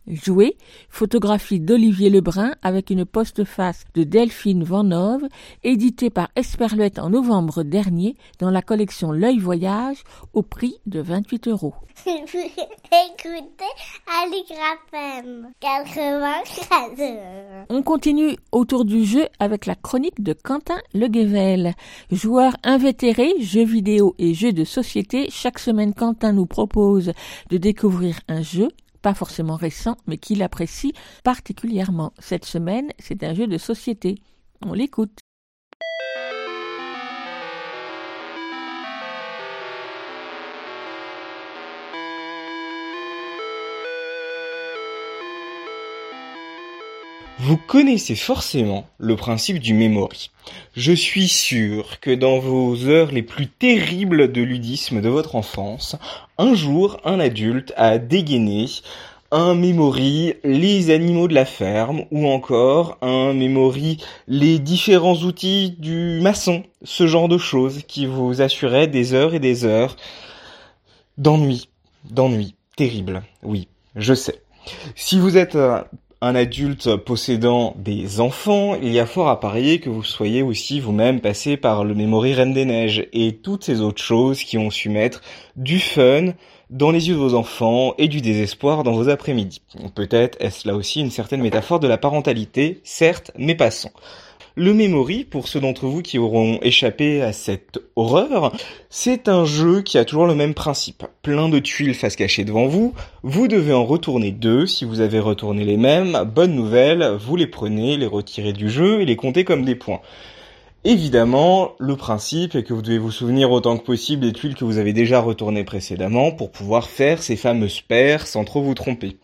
A: Joué, photographie d'Olivier Lebrun avec une postface de Delphine Vanove, édité par Esperluette en novembre dernier dans la collection L'œil voyage au prix de 28 euros.
F: Écoutez Aligrafem 94.
A: On continue autour du jeu avec la chronique de Quentin Leguevel. Joueur invétéré, jeux vidéo et jeux de société, chaque semaine Quentin nous propose de découvrir un jeu pas forcément récent, mais qu'il apprécie particulièrement. Cette semaine, c'est un jeu de société. On l'écoute.
G: Vous connaissez forcément le principe du memory. Je suis sûr que dans vos heures les plus terribles de ludisme de votre enfance, un jour un adulte a dégainé un memory les animaux de la ferme ou encore un memory les différents outils du maçon, ce genre de choses qui vous assuraient des heures et des heures d'ennui, d'ennui terrible. Oui, je sais. Si vous êtes euh, un adulte possédant des enfants, il y a fort à parier que vous soyez aussi vous-même passé par le Memory Reine des Neiges et toutes ces autres choses qui ont su mettre du fun dans les yeux de vos enfants et du désespoir dans vos après-midi. Peut-être est-ce là aussi une certaine métaphore de la parentalité, certes, mais passons. Le Memory, pour ceux d'entre vous qui auront échappé à cette horreur, c'est un jeu qui a toujours le même principe. Plein de tuiles face cachée devant vous, vous devez en retourner deux. Si vous avez retourné les mêmes, bonne nouvelle, vous les prenez, les retirez du jeu et les comptez comme des points. Évidemment, le principe est que vous devez vous souvenir autant que possible des tuiles que vous avez déjà retournées précédemment pour pouvoir faire ces fameuses paires sans trop vous tromper.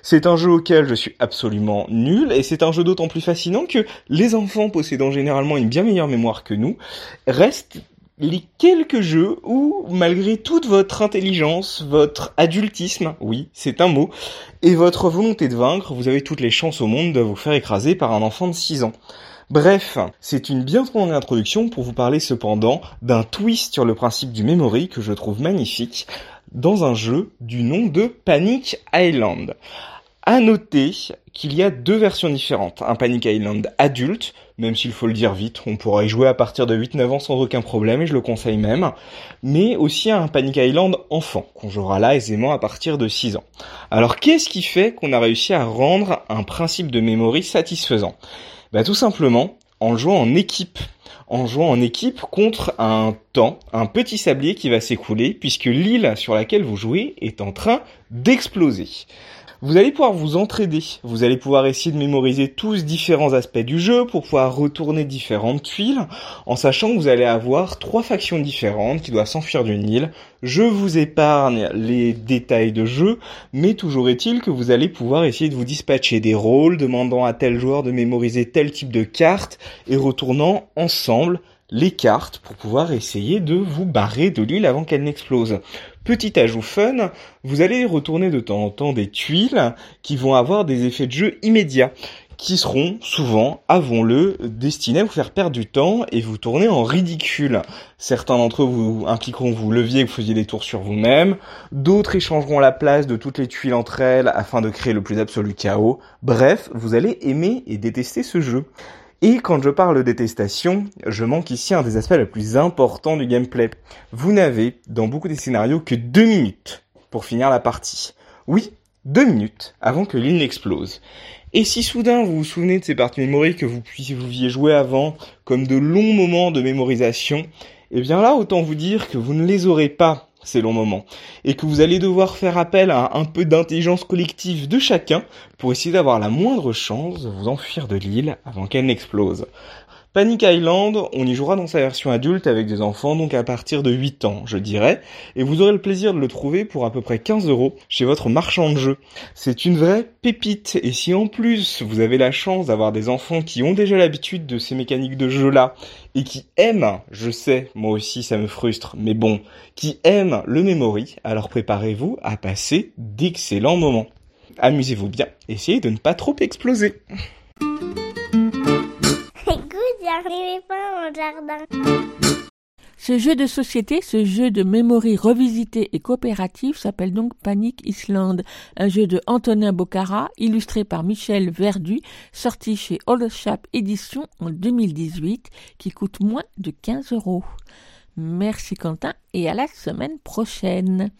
G: C'est un jeu auquel je suis absolument nul et c'est un jeu d'autant plus fascinant que les enfants possédant généralement une bien meilleure mémoire que nous restent les quelques jeux où, malgré toute votre intelligence, votre adultisme, oui, c'est un mot, et votre volonté de vaincre, vous avez toutes les chances au monde de vous faire écraser par un enfant de 6 ans. Bref, c'est une bien trop longue introduction pour vous parler cependant d'un twist sur le principe du memory que je trouve magnifique dans un jeu du nom de Panic Island. À noter qu'il y a deux versions différentes. Un Panic Island adulte, même s'il faut le dire vite, on pourra y jouer à partir de 8-9 ans sans aucun problème, et je le conseille même. Mais aussi un Panic Island enfant, qu'on jouera là aisément à partir de 6 ans. Alors qu'est-ce qui fait qu'on a réussi à rendre un principe de memory satisfaisant? Bah tout simplement en jouant en équipe. En jouant en équipe contre un temps, un petit sablier qui va s'écouler puisque l'île sur laquelle vous jouez est en train d'exploser. Vous allez pouvoir vous entraider, vous allez pouvoir essayer de mémoriser tous différents aspects du jeu pour pouvoir retourner différentes tuiles, en sachant que vous allez avoir trois factions différentes qui doivent s'enfuir d'une île. Je vous épargne les détails de jeu, mais toujours est-il que vous allez pouvoir essayer de vous dispatcher des rôles, demandant à tel joueur de mémoriser tel type de carte, et retournant ensemble les cartes pour pouvoir essayer de vous barrer de l'île avant qu'elle n'explose. Petit ajout fun, vous allez retourner de temps en temps des tuiles qui vont avoir des effets de jeu immédiats qui seront souvent, avons-le, destinés à vous faire perdre du temps et vous tourner en ridicule. Certains d'entre vous impliqueront vous leviez que vous faisiez des tours sur vous-même, d'autres échangeront la place de toutes les tuiles entre elles afin de créer le plus absolu chaos. Bref, vous allez aimer et détester ce jeu. Et quand je parle de détestation, je manque ici un des aspects les plus importants du gameplay. Vous n'avez, dans beaucoup des scénarios, que deux minutes pour finir la partie. Oui, deux minutes avant que l'île n'explose. Et si soudain vous vous souvenez de ces parties mémorisées que vous pouviez jouer avant comme de longs moments de mémorisation, eh bien là, autant vous dire que vous ne les aurez pas ces longs moments, et que vous allez devoir faire appel à un peu d'intelligence collective de chacun pour essayer d'avoir la moindre chance de vous enfuir de l'île avant qu'elle n'explose. Panic Island, on y jouera dans sa version adulte avec des enfants, donc à partir de 8 ans, je dirais, et vous aurez le plaisir de le trouver pour à peu près 15 euros chez votre marchand de jeux. C'est une vraie pépite, et si en plus vous avez la chance d'avoir des enfants qui ont déjà l'habitude de ces mécaniques de jeu-là, et qui aiment, je sais, moi aussi ça me frustre, mais bon, qui aiment le memory, alors préparez-vous à passer d'excellents moments. Amusez-vous bien, essayez de ne pas trop exploser.
A: Ce jeu de société, ce jeu de memory revisité et coopératif s'appelle donc Panic Island, un jeu de Antonin Bocara, illustré par Michel Verdu, sorti chez Chap Édition en 2018, qui coûte moins de 15 euros. Merci Quentin et à la semaine prochaine.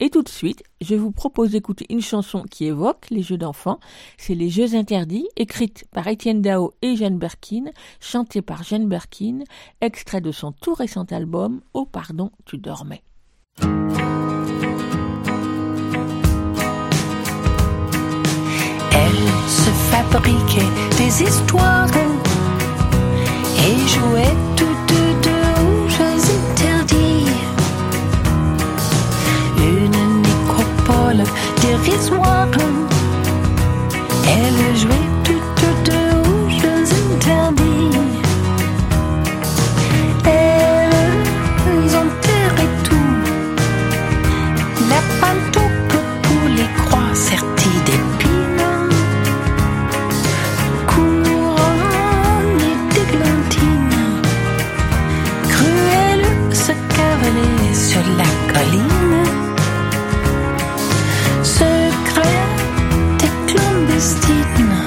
A: Et tout de suite, je vous propose d'écouter une chanson qui évoque les jeux d'enfants. C'est Les Jeux Interdits, écrite par Étienne Dao et Jeanne Berkin, chantée par Jeanne Berkin, extrait de son tout récent album Oh pardon, tu dormais.
H: Elle se fabriquait des histoires et jouait toutes service warm. Elle jouait toutes deux aux jeux interdits. Elles enterraient tout. La pantoucle pour les croix serties d'épines. Couronne et d'églantine. Cruelle se cavalait sur la colline. Night.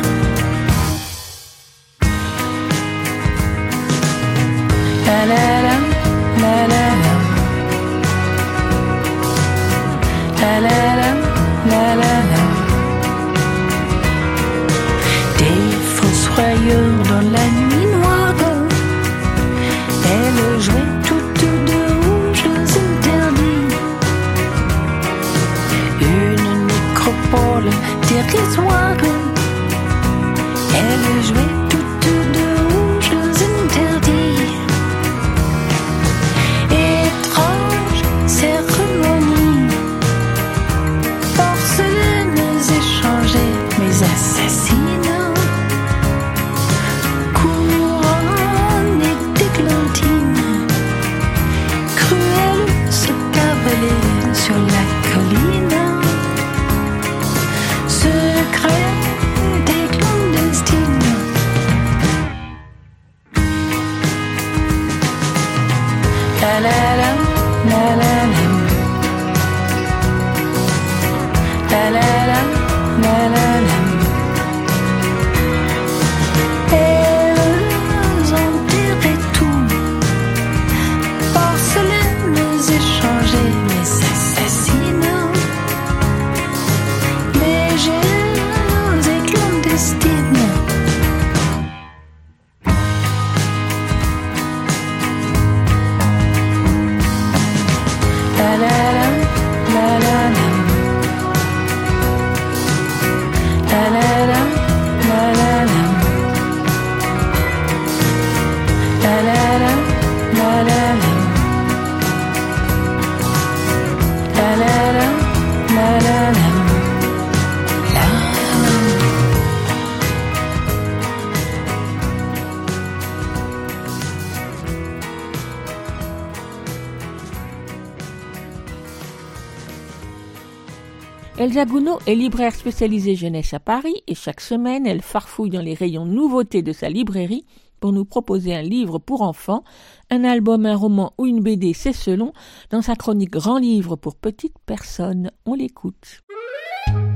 A: Elsa Gounod est libraire spécialisée jeunesse à Paris et chaque semaine, elle farfouille dans les rayons nouveautés de sa librairie pour nous proposer un livre pour enfants, un album, un roman ou une BD, c'est selon, dans sa chronique Grand livre pour petites personnes. On l'écoute.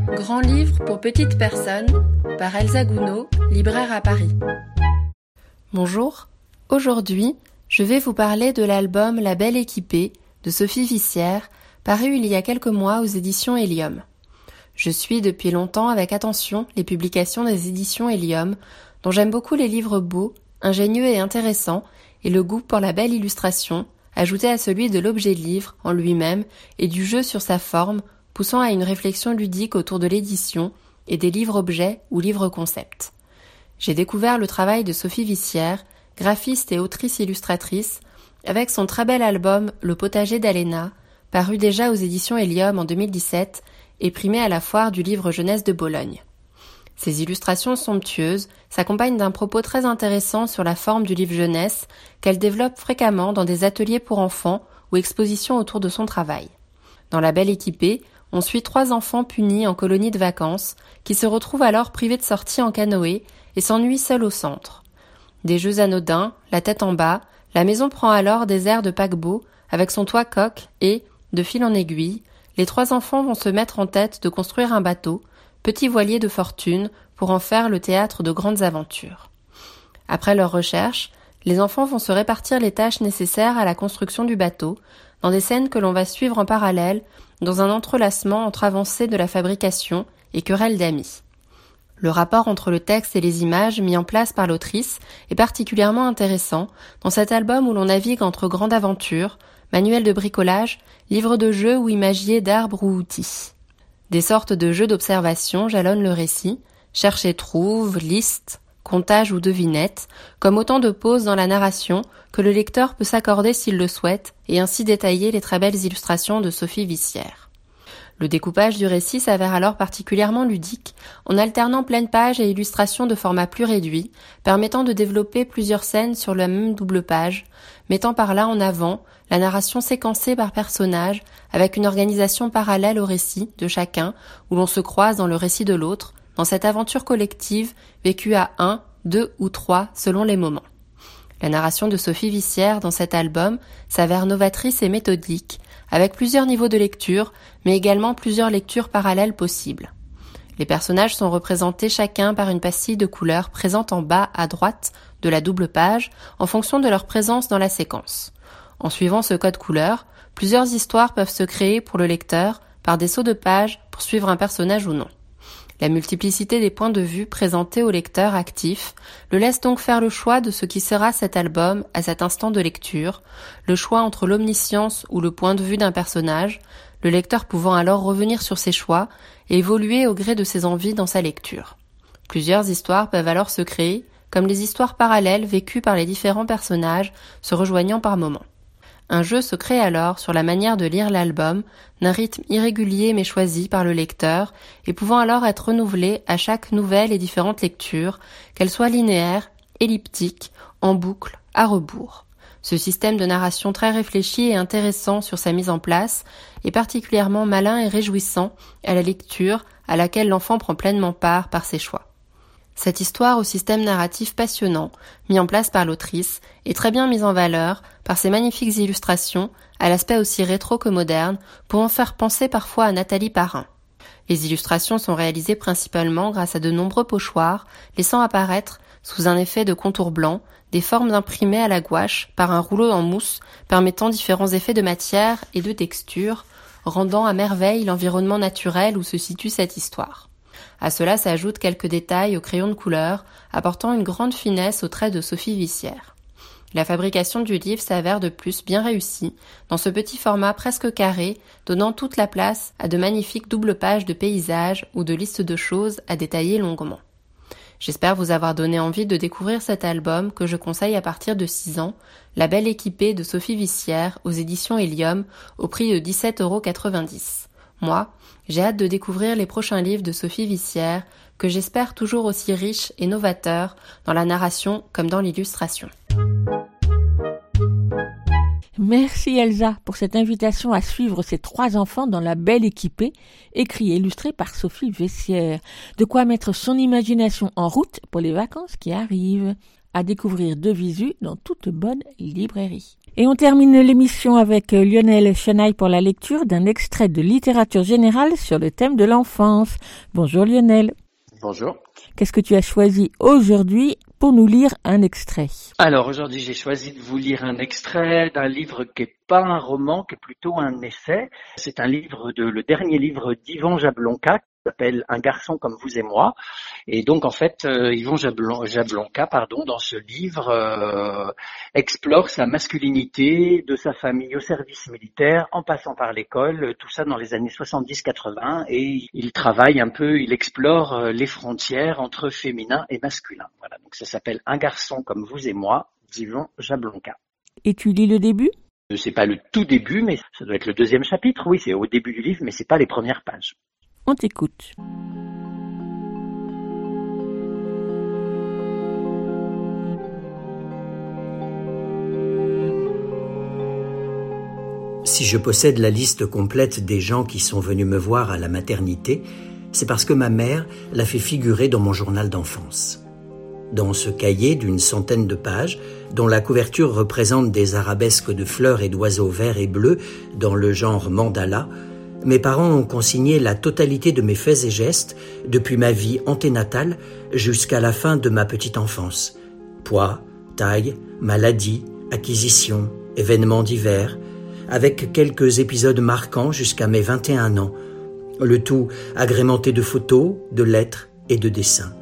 I: Grand livre pour petites personnes par Elsa Gounod, libraire à Paris. Bonjour, aujourd'hui je vais vous parler de l'album La Belle Équipée de Sophie Vissière, paru il y a quelques mois aux éditions Helium. Je suis depuis longtemps avec attention les publications des éditions Helium, dont j'aime beaucoup les livres beaux, ingénieux et intéressants, et le goût pour la belle illustration, ajouté à celui de l'objet livre en lui-même et du jeu sur sa forme, poussant à une réflexion ludique autour de l'édition et des livres-objets ou livres-concepts. J'ai découvert le travail de Sophie Vissière, graphiste et autrice-illustratrice, avec son très bel album Le potager d'Alena, paru déjà aux éditions Helium en 2017 et primé à la foire du livre jeunesse de Bologne. Ces illustrations somptueuses s'accompagnent d'un propos très intéressant sur la forme du livre jeunesse qu'elle développe fréquemment dans des ateliers pour enfants ou expositions autour de son travail. Dans La Belle Équipée, on suit trois enfants punis en colonie de vacances qui se retrouvent alors privés de sortie en canoë et s'ennuient seuls au centre. Des jeux anodins, la tête en bas, la maison prend alors des airs de paquebot avec son toit coque et, de fil en aiguille, les trois enfants vont se mettre en tête de construire un bateau, petit voilier de fortune, pour en faire le théâtre de grandes aventures. Après leur recherche, les enfants vont se répartir les tâches nécessaires à la construction du bateau, dans des scènes que l'on va suivre en parallèle, dans un entrelacement entre avancées de la fabrication et querelles d'amis. Le rapport entre le texte et les images mis en place par l'autrice est particulièrement intéressant dans cet album où l'on navigue entre grandes aventures, manuels de bricolage, livres de jeux ou imagiers d'arbres ou outils. Des sortes de jeux d'observation jalonnent le récit, cherche et trouve, liste, comptage ou devinette, comme autant de pauses dans la narration que le lecteur peut s'accorder s'il le souhaite et ainsi détailler les très belles illustrations de Sophie Vissière. Le découpage du récit s'avère alors particulièrement ludique, en alternant pleine page et illustrations de format plus réduit, permettant de développer plusieurs scènes sur la même double page, mettant par là en avant la narration séquencée par personnage, avec une organisation parallèle au récit de chacun, où l'on se croise dans le récit de l'autre, dans cette aventure collective vécue à un, deux ou trois selon les moments. La narration de Sophie Vissière dans cet album s'avère novatrice et méthodique, avec plusieurs niveaux de lecture, mais également plusieurs lectures parallèles possibles. Les personnages sont représentés chacun par une pastille de couleur présente en bas à droite de la double page en fonction de leur présence dans la séquence. En suivant ce code couleur, plusieurs histoires peuvent se créer pour le lecteur par des sauts de page pour suivre un personnage ou non. La multiplicité des points de vue présentés au lecteur actif le laisse donc faire le choix de ce qui sera cet album à cet instant de lecture, le choix entre l'omniscience ou le point de vue d'un personnage, le lecteur pouvant alors revenir sur ses choix et évoluer au gré de ses envies dans sa lecture. Plusieurs histoires peuvent alors se créer, comme les histoires parallèles vécues par les différents personnages se rejoignant par moments. Un jeu se crée alors sur la manière de lire l'album, d'un rythme irrégulier mais choisi par le lecteur, et pouvant alors être renouvelé à chaque nouvelle et différente lecture, qu'elle soit linéaire, elliptique, en boucle, à rebours. Ce système de narration très réfléchi et intéressant sur sa mise en place est particulièrement malin et réjouissant à la lecture à laquelle l'enfant prend pleinement part par ses choix. Cette histoire au système narratif passionnant, mis en place par l'autrice, est très bien mise en valeur par ses magnifiques illustrations, à l'aspect aussi rétro que moderne, pouvant faire penser parfois à Nathalie Parrain. Les illustrations sont réalisées principalement grâce à de nombreux pochoirs, laissant apparaître, sous un effet de contour blanc, des formes imprimées à la gouache par un rouleau en mousse permettant différents effets de matière et de texture, rendant à merveille l'environnement naturel où se situe cette histoire. À cela s'ajoutent quelques détails au crayon de couleur, apportant une grande finesse aux traits de Sophie Vissière. La fabrication du livre s'avère de plus bien réussie, dans ce petit format presque carré, donnant toute la place à de magnifiques doubles pages de paysages ou de listes de choses à détailler longuement. J'espère vous avoir donné envie de découvrir cet album que je conseille à partir de 6 ans, La Belle équipée de Sophie Vissière aux éditions Helium au prix de 17,90 euros. Moi, j'ai hâte de découvrir les prochains livres de Sophie Vissière, que j'espère toujours aussi riches et novateurs dans la narration comme dans l'illustration.
A: Merci Elsa pour cette invitation à suivre ces trois enfants dans la belle équipée, écrit et illustré par Sophie Vessière. De quoi mettre son imagination en route pour les vacances qui arrivent. À découvrir de visu dans toute bonne librairie. Et on termine l'émission avec euh, Lionel Chenaille pour la lecture d'un extrait de littérature générale sur le thème de l'enfance. Bonjour Lionel.
J: Bonjour.
A: Qu'est-ce que tu as choisi aujourd'hui pour nous lire un extrait?
J: Alors aujourd'hui j'ai choisi de vous lire un extrait d'un livre qui n'est pas un roman, qui est plutôt un essai. C'est un livre de le dernier livre d'Yvan Jablonka s'appelle Un garçon comme vous et moi. Et donc en fait, euh, Yvon Jablonka, pardon, dans ce livre, euh, explore sa masculinité de sa famille au service militaire, en passant par l'école, tout ça dans les années 70-80, et il travaille un peu, il explore euh, les frontières entre féminin et masculin. Voilà, donc ça s'appelle Un garçon comme vous et moi, d'Yvon Jablonka.
A: Et tu lis le début?
J: C'est pas le tout début, mais ça doit être le deuxième chapitre. Oui, c'est au début du livre, mais c'est pas les premières pages.
A: On t'écoute.
K: Si je possède la liste complète des gens qui sont venus me voir à la maternité, c'est parce que ma mère l'a fait figurer dans mon journal d'enfance. Dans ce cahier d'une centaine de pages, dont la couverture représente des arabesques de fleurs et d'oiseaux verts et bleus dans le genre mandala, mes parents ont consigné la totalité de mes faits et gestes depuis ma vie anténatale jusqu'à la fin de ma petite enfance. Poids, taille, maladie, acquisition, événements divers, avec quelques épisodes marquants jusqu'à mes 21 ans, le tout agrémenté de photos, de lettres et de dessins.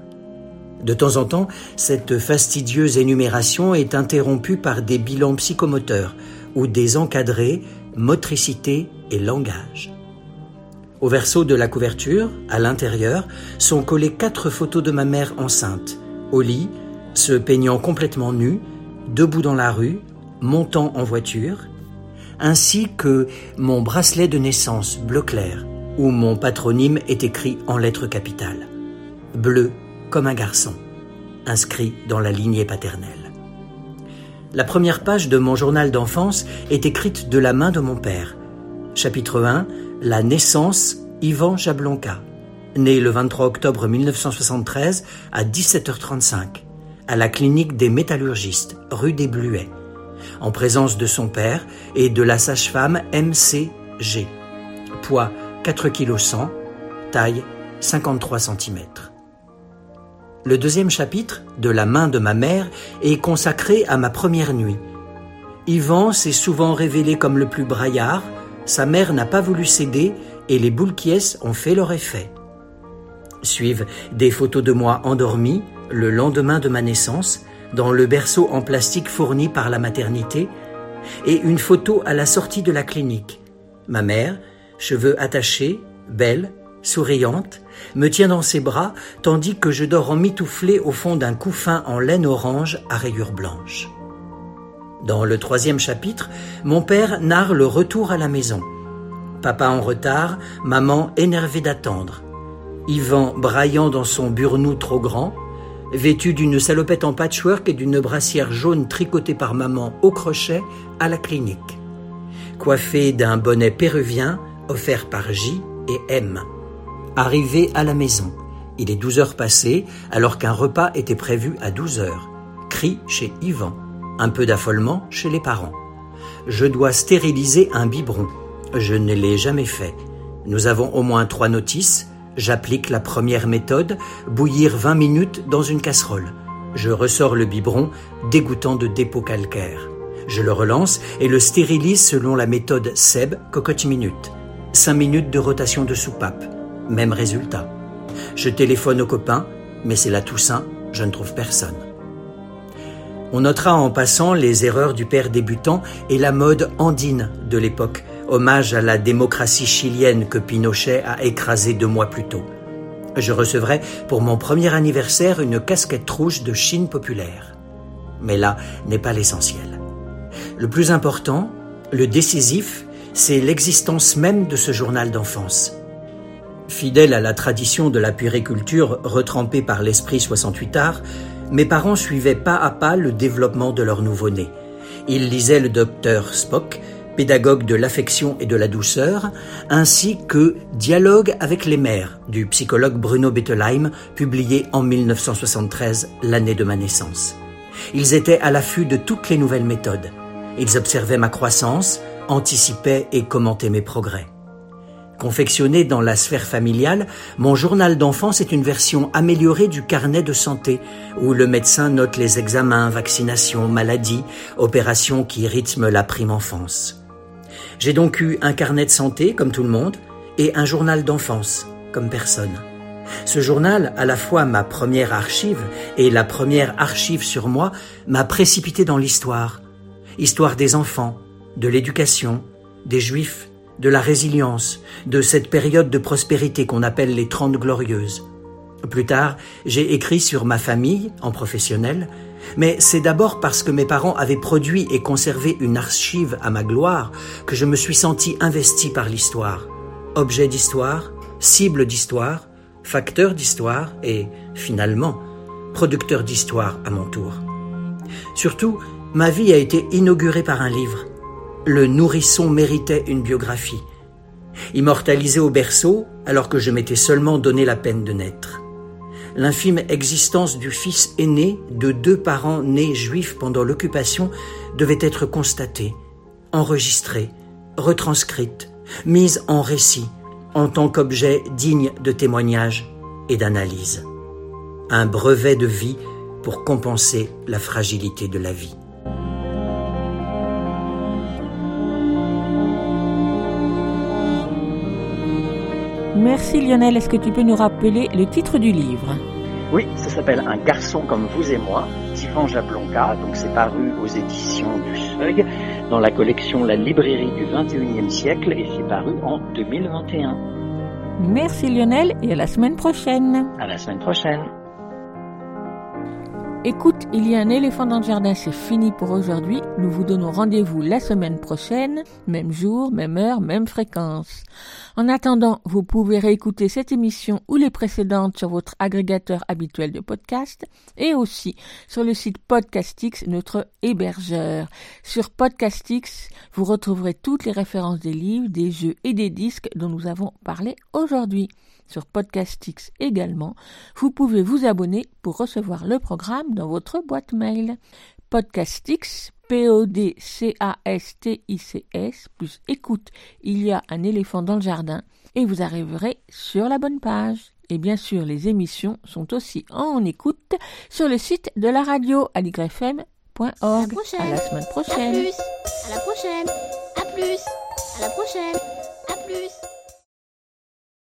K: De temps en temps, cette fastidieuse énumération est interrompue par des bilans psychomoteurs ou des encadrés motricité et langage. Au verso de la couverture, à l'intérieur, sont collées quatre photos de ma mère enceinte, au lit, se peignant complètement nue, debout dans la rue, montant en voiture, ainsi que mon bracelet de naissance bleu clair, où mon patronyme est écrit en lettres capitales. Bleu comme un garçon, inscrit dans la lignée paternelle. La première page de mon journal d'enfance est écrite de la main de mon père. Chapitre 1 la naissance Ivan Jablonka, né le 23 octobre 1973 à 17h35, à la clinique des métallurgistes, rue des Bluets, en présence de son père et de la sage-femme MCG. Poids 4 kg 100, taille 53 cm. Le deuxième chapitre, de la main de ma mère, est consacré à ma première nuit. Yvan s'est souvent révélé comme le plus braillard, sa mère n'a pas voulu céder et les boules ont fait leur effet. Suivent des photos de moi endormi le lendemain de ma naissance, dans le berceau en plastique fourni par la maternité, et une photo à la sortie de la clinique. Ma mère, cheveux attachés, belle, souriante, me tient dans ses bras tandis que je dors emmitouflé au fond d'un couffin en laine orange à rayures blanches. Dans le troisième chapitre, mon père narre le retour à la maison. Papa en retard, maman énervée d'attendre. Yvan braillant dans son burnou trop grand, vêtu d'une salopette en patchwork et d'une brassière jaune tricotée par maman au crochet à la clinique. Coiffé d'un bonnet péruvien offert par J et M. Arrivé à la maison, il est 12 heures passées alors qu'un repas était prévu à 12 heures. Cri chez Yvan. Un peu d'affolement chez les parents. Je dois stériliser un biberon. Je ne l'ai jamais fait. Nous avons au moins trois notices. J'applique la première méthode, bouillir 20 minutes dans une casserole. Je ressors le biberon, dégoûtant de dépôt calcaire. Je le relance et le stérilise selon la méthode SEB cocotte minute. 5 minutes de rotation de soupape. Même résultat. Je téléphone aux copains, mais c'est la Toussaint, je ne trouve personne. On notera en passant les erreurs du père débutant et la mode andine de l'époque, hommage à la démocratie chilienne que Pinochet a écrasée deux mois plus tôt. Je recevrai pour mon premier anniversaire une casquette rouge de Chine populaire. Mais là n'est pas l'essentiel. Le plus important, le décisif, c'est l'existence même de ce journal d'enfance. Fidèle à la tradition de la puériculture retrempée par l'esprit 68 art, mes parents suivaient pas à pas le développement de leur nouveau-né. Ils lisaient le docteur Spock, pédagogue de l'affection et de la douceur, ainsi que Dialogue avec les mères du psychologue Bruno Bettelheim, publié en 1973, l'année de ma naissance. Ils étaient à l'affût de toutes les nouvelles méthodes. Ils observaient ma croissance, anticipaient et commentaient mes progrès. Confectionné dans la sphère familiale, mon journal d'enfance est une version améliorée du carnet de santé, où le médecin note les examens, vaccinations, maladies, opérations qui rythment la prime enfance. J'ai donc eu un carnet de santé, comme tout le monde, et un journal d'enfance, comme personne. Ce journal, à la fois ma première archive et la première archive sur moi, m'a précipité dans l'histoire. Histoire des enfants, de l'éducation, des juifs, de la résilience, de cette période de prospérité qu'on appelle les Trente Glorieuses. Plus tard, j'ai écrit sur ma famille, en professionnel, mais c'est d'abord parce que mes parents avaient produit et conservé une archive à ma gloire que je me suis senti investi par l'histoire. Objet d'histoire, cible d'histoire, facteur d'histoire et, finalement, producteur d'histoire à mon tour. Surtout, ma vie a été inaugurée par un livre, le nourrisson méritait une biographie. Immortalisé au berceau, alors que je m'étais seulement donné la peine de naître. L'infime existence du fils aîné de deux parents nés juifs pendant l'occupation devait être constatée, enregistrée, retranscrite, mise en récit, en tant qu'objet digne de témoignage et d'analyse. Un brevet de vie pour compenser la fragilité de la vie.
A: Merci Lionel. Est-ce que tu peux nous rappeler le titre du livre?
J: Oui, ça s'appelle Un garçon comme vous et moi, d'Yvan Jablonka. Donc c'est paru aux éditions du Seuil dans la collection La librairie du 21e siècle et c'est paru en 2021.
A: Merci Lionel et à la semaine prochaine.
J: À la semaine prochaine.
A: Écoute, il y a un éléphant dans le jardin, c'est fini pour aujourd'hui. Nous vous donnons rendez-vous la semaine prochaine, même jour, même heure, même fréquence. En attendant, vous pouvez réécouter cette émission ou les précédentes sur votre agrégateur habituel de podcast et aussi sur le site Podcastix, notre hébergeur. Sur Podcastix, vous retrouverez toutes les références des livres, des jeux et des disques dont nous avons parlé aujourd'hui sur Podcastix également, vous pouvez vous abonner pour recevoir le programme dans votre boîte mail. Podcastix, P-O-D-C-A-S-T-I-C-S, plus écoute, il y a un éléphant dans le jardin, et vous arriverez sur la bonne page. Et bien sûr, les émissions sont aussi en écoute sur le site de la radio aligrefm.org. À la semaine prochaine.
B: À plus. À la prochaine. À plus. À la prochaine. À plus.